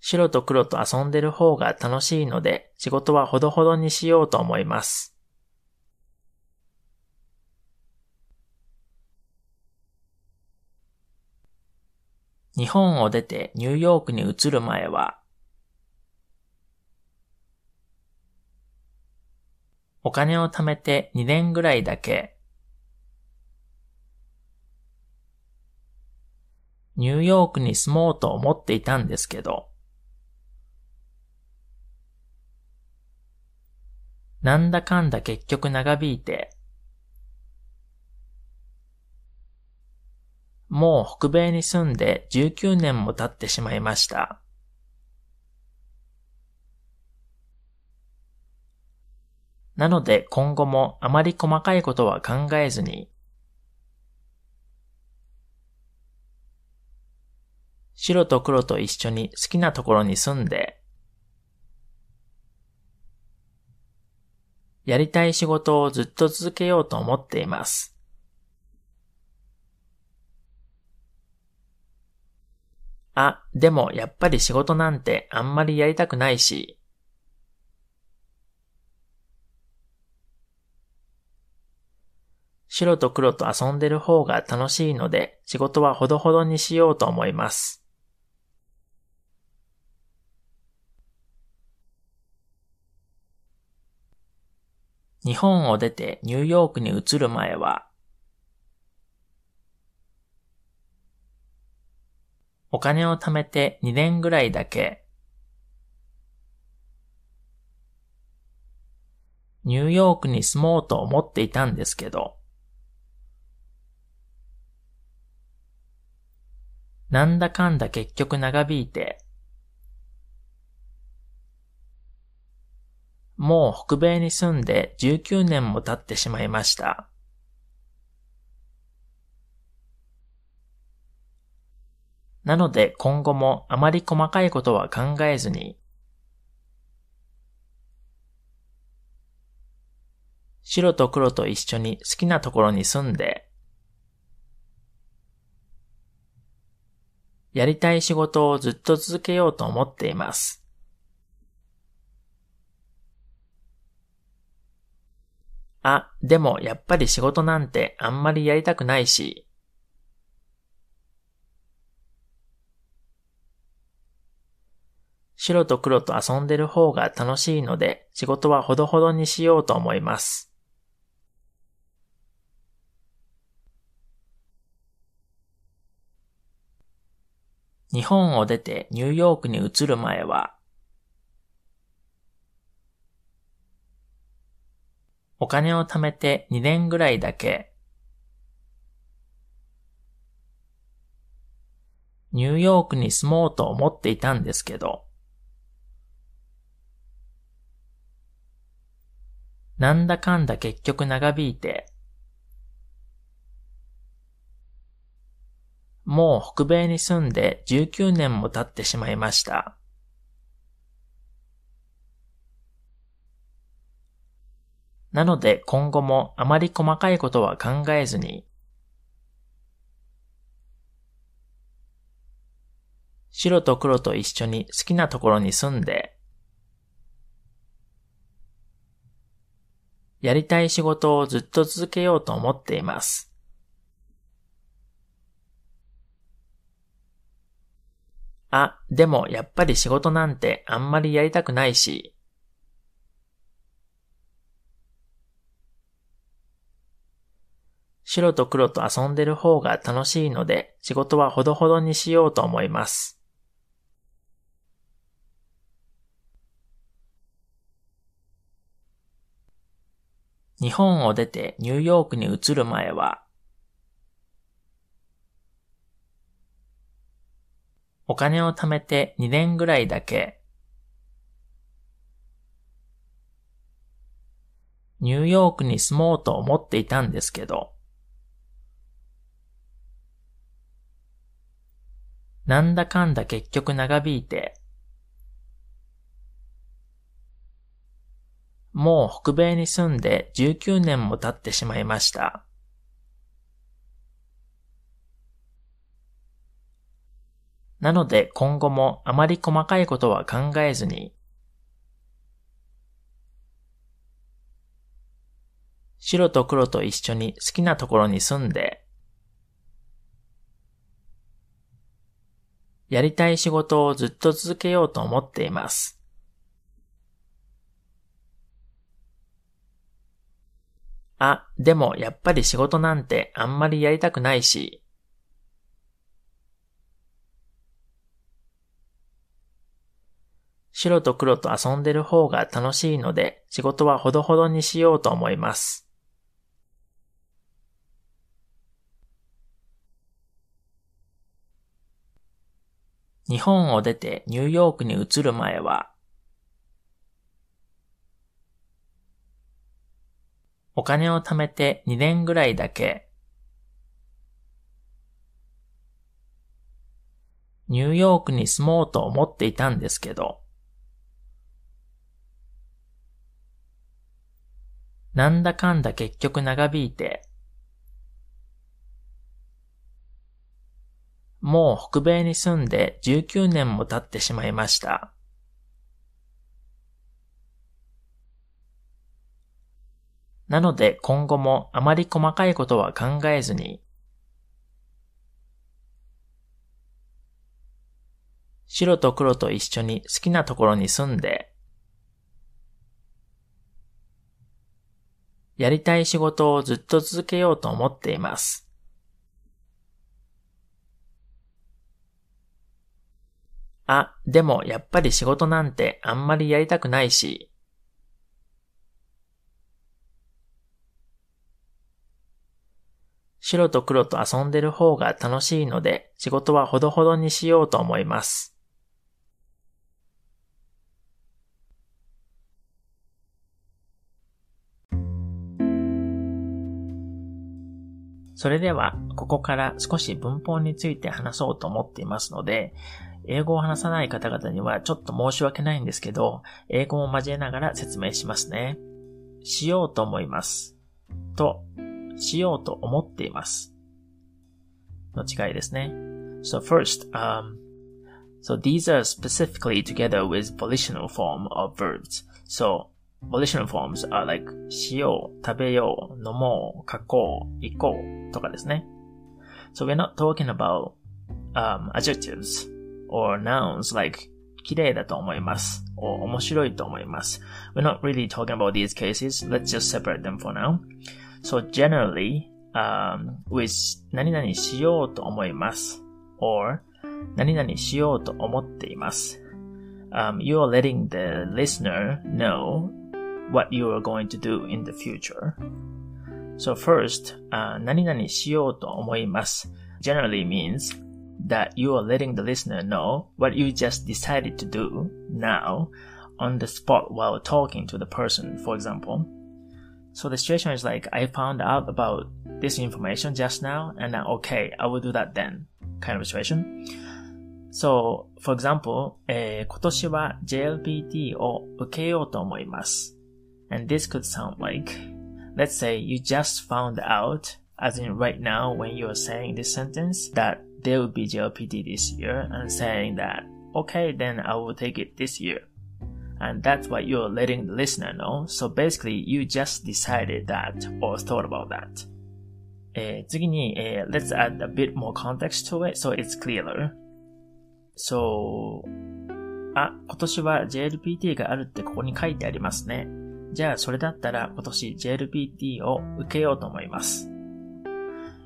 白と黒と遊んでる方が楽しいので仕事はほどほどにしようと思います。日本を出てニューヨークに移る前は、お金を貯めて2年ぐらいだけ、ニューヨークに住もうと思っていたんですけど、なんだかんだ結局長引いて、もう北米に住んで19年も経ってしまいました。なので今後もあまり細かいことは考えずに、白と黒と一緒に好きなところに住んで、やりたい仕事をずっと続けようと思っています。あ、でもやっぱり仕事なんてあんまりやりたくないし、白と黒と遊んでる方が楽しいので仕事はほどほどにしようと思います。日本を出てニューヨークに移る前はお金を貯めて2年ぐらいだけ、ニューヨークに住もうと思っていたんですけど、なんだかんだ結局長引いて、もう北米に住んで19年も経ってしまいました。なので今後もあまり細かいことは考えずに、白と黒と一緒に好きなところに住んで、やりたい仕事をずっと続けようと思っています。あ、でもやっぱり仕事なんてあんまりやりたくないし、白と黒と遊んでる方が楽しいので仕事はほどほどにしようと思います。日本を出てニューヨークに移る前は、お金を貯めて2年ぐらいだけ、ニューヨークに住もうと思っていたんですけど、なんだかんだ結局長引いて、もう北米に住んで19年も経ってしまいました。なので今後もあまり細かいことは考えずに、白と黒と一緒に好きなところに住んで、やりたい仕事をずっと続けようと思っています。あ、でもやっぱり仕事なんてあんまりやりたくないし、白と黒と遊んでる方が楽しいので、仕事はほどほどにしようと思います。日本を出てニューヨークに移る前は、お金を貯めて2年ぐらいだけ、ニューヨークに住もうと思っていたんですけど、なんだかんだ結局長引いて、もう北米に住んで19年も経ってしまいました。なので今後もあまり細かいことは考えずに、白と黒と一緒に好きなところに住んで、やりたい仕事をずっと続けようと思っています。あ、でもやっぱり仕事なんてあんまりやりたくないし、白と黒と遊んでる方が楽しいので仕事はほどほどにしようと思います。日本を出てニューヨークに移る前は、お金を貯めて2年ぐらいだけ、ニューヨークに住もうと思っていたんですけど、なんだかんだ結局長引いて、もう北米に住んで19年も経ってしまいました。なので今後もあまり細かいことは考えずに、白と黒と一緒に好きなところに住んで、やりたい仕事をずっと続けようと思っています。あ、でもやっぱり仕事なんてあんまりやりたくないし、白と黒と遊んでる方が楽しいので仕事はほどほどにしようと思います。それでは、ここから少し文法について話そうと思っていますので、英語を話さない方々にはちょっと申し訳ないんですけど、英語も交えながら説明しますね。しようと思います。と、しようと思っています。の違いですね。So first, um, so these are specifically together with volitional form of verbs. So volitional forms are like しよう、食べよう、飲もう、書こう、行こうとかですね。So we're not talking about um, adjectives or nouns like 綺麗だと思います or 面白いと思います。We're not really talking about these cases. Let's just separate them for now. So generally, um, with 何々しようと思います or 何々しようと思っています。Um, you are letting the listener know what you are going to do in the future. So first, uh, 何々しようと思います generally means that you are letting the listener know what you just decided to do now on the spot while talking to the person, for example. So the situation is like, I found out about this information just now, and then, okay, I will do that then, kind of situation. So, for example, えー、今年は JLPT を受けようと思います。And this could sound like, let's say you just found out, as in right now when you're saying this sentence, that there will be JLPT this year and saying that, okay, then I will take it this year. And that's what you're letting the listener know. So basically, you just decided that or thought about that. えー、次に、えー、let's add a bit more context to it so it's clearer. So, あ、今年は JLPT があるってここに書いてありますね。じゃあそれだったら今年 JLPT を受けようと思います。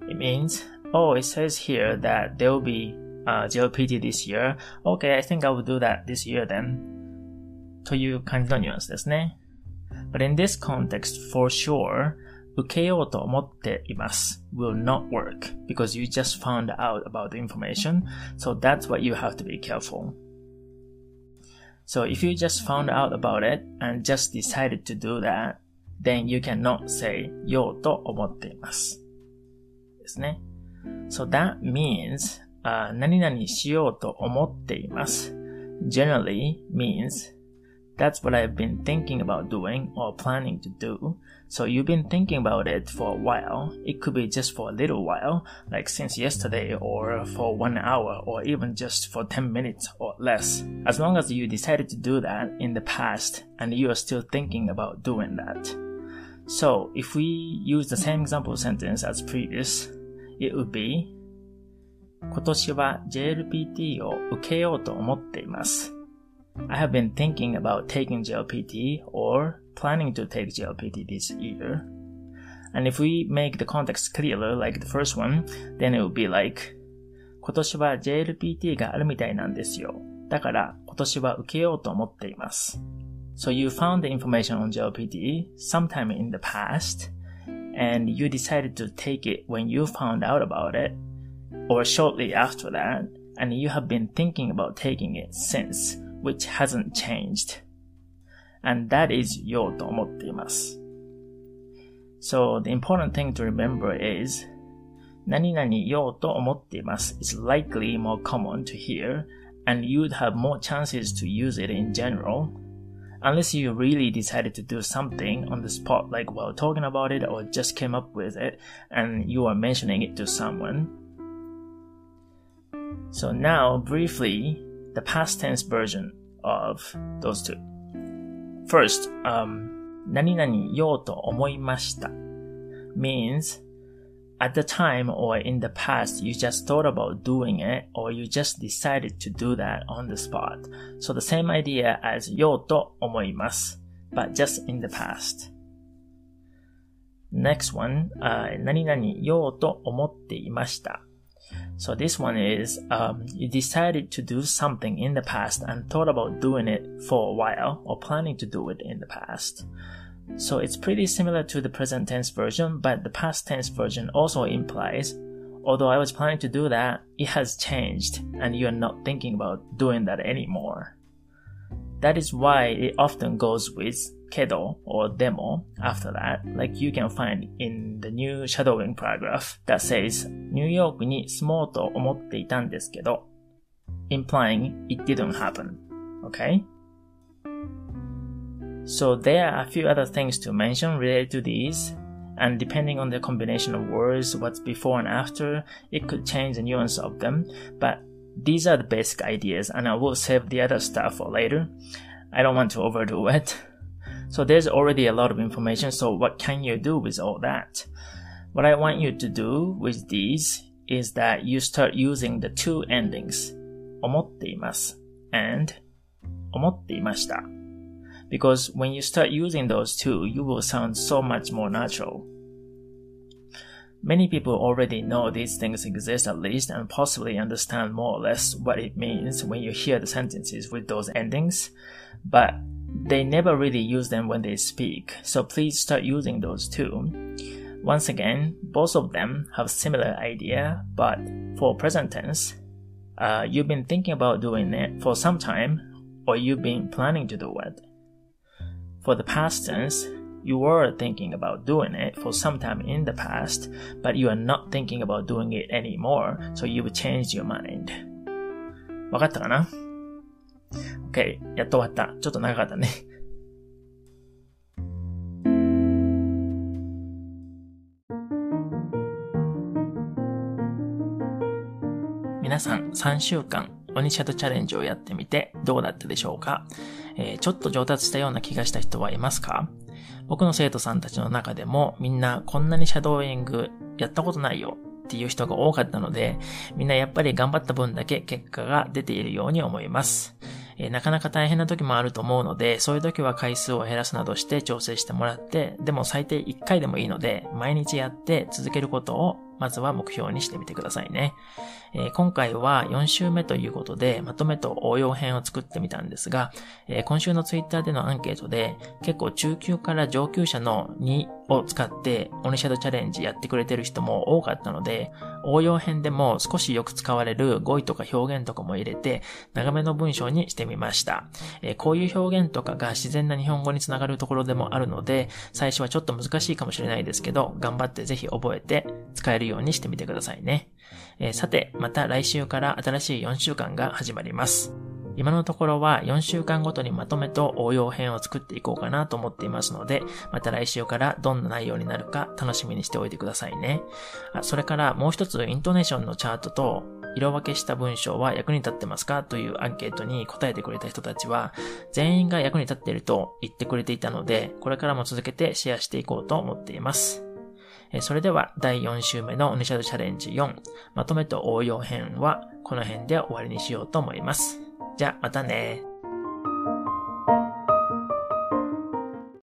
It means, oh, it says here that there will be uh, JLPT this year. Okay, I think I will do that this year then. という感じのニュアンスですね。But in this context, for sure, 受けようと思っています will not work because you just found out about the information. So that's what you have to be careful. So if you just found out about it and just decided to do that, then you cannot say ようと思っています。ですね。 So that means、uh, 何々しようと思っています generally means that's what I've been thinking about doing or planning to do. So you've been thinking about it for a while. It could be just for a little while, like since yesterday or for one hour or even just for 10 minutes or less. As long as you decided to do that in the past and you are still thinking about doing that. So if we use the same example sentence as previous, it would be 今年は JLPT を受けようと思っています。I have been thinking about taking JLPT or planning to take JLPT this year. And if we make the context clearer, like the first one, then it would be like, 今年は JLPT があるみたいなんですよ。だから今年は受けようと思っています。So you found the information on JLPT sometime in the past, and you decided to take it when you found out about it, or shortly after that, and you have been thinking about taking it since, which hasn't changed. And that is ようと思っています。So the important thing to remember is 何々ようと思っています is likely more common to hear and you'd have more chances to use it in general unless you really decided to do something on the spot like while talking about it or just came up with it and you are mentioning it to someone. So now briefly the past tense version of those two. First, um, 何々ようと思いました means at the time or in the past you just thought about doing it or you just decided to do that on the spot. So the same idea as ようと思います but just in the past. Next one, uh, 何々ようと思っていました so this one is um, you decided to do something in the past and thought about doing it for a while or planning to do it in the past. So it's pretty similar to the present tense version, but the past tense version also implies, although I was planning to do that, it has changed and you're not thinking about doing that anymore. That is why it often goes with kedo or demo after that, like you can find in the new shadowing paragraph that says ニューヨークに住もうと思っていたんですけど implying it didn't happen. Okay? So there are a few other things to mention related to these, and depending on the combination of words, what's before and after, it could change the nuance of them, but these are the basic ideas, and I will save the other stuff for later. I don't want to overdo it. So there's already a lot of information, so what can you do with all that? What I want you to do with these is that you start using the two endings, 思っています and 思っていました Because when you start using those two, you will sound so much more natural. Many people already know these things exist at least and possibly understand more or less what it means when you hear the sentences with those endings, but they never really use them when they speak, so please start using those too. Once again, both of them have similar idea, but for present tense, uh, you've been thinking about doing it for some time, or you've been planning to do it. For the past tense, you were thinking about doing it for some time in the past, but you are not thinking about doing it anymore, so you've changed your mind. わかったかな ?OK, やっと終わった。ちょっと長かったね。皆さん3週間鬼シャドチャレンジをやってみてどうだったでしょうか、えー、ちょっと上達したような気がした人はいますか？僕の生徒さんたちの中でもみんなこんなにシャドーイングやったことないよっていう人が多かったので、みんなやっぱり頑張った分だけ結果が出ているように思います。えー、なかなか大変な時もあると思うので、そういう時は回数を減らすなどして調整してもらって、でも最低1回でもいいので、毎日やって続けることをまずは目標にしてみてくださいね。えー、今回は4週目ということで、まとめと応用編を作ってみたんですが、えー、今週のツイッターでのアンケートで、結構中級から上級者の2を使ってオニシャドチャレンジやってくれてる人も多かったので、応用編でも少しよく使われる語彙とか表現とかも入れて、長めの文章にしてみました。えー、こういう表現とかが自然な日本語につながるところでもあるので、最初はちょっと難しいかもしれないですけど、頑張ってぜひ覚えて使えるようにしてみてくださいね。えー、さて、また来週から新しい4週間が始まります。今のところは4週間ごとにまとめと応用編を作っていこうかなと思っていますので、また来週からどんな内容になるか楽しみにしておいてくださいね。あそれからもう一つイントネーションのチャートと色分けした文章は役に立ってますかというアンケートに答えてくれた人たちは全員が役に立っていると言ってくれていたので、これからも続けてシェアしていこうと思っています。それでは第4週目のオニシャルチャレンジ4、まとめと応用編はこの辺で終わりにしようと思います。じゃあまたね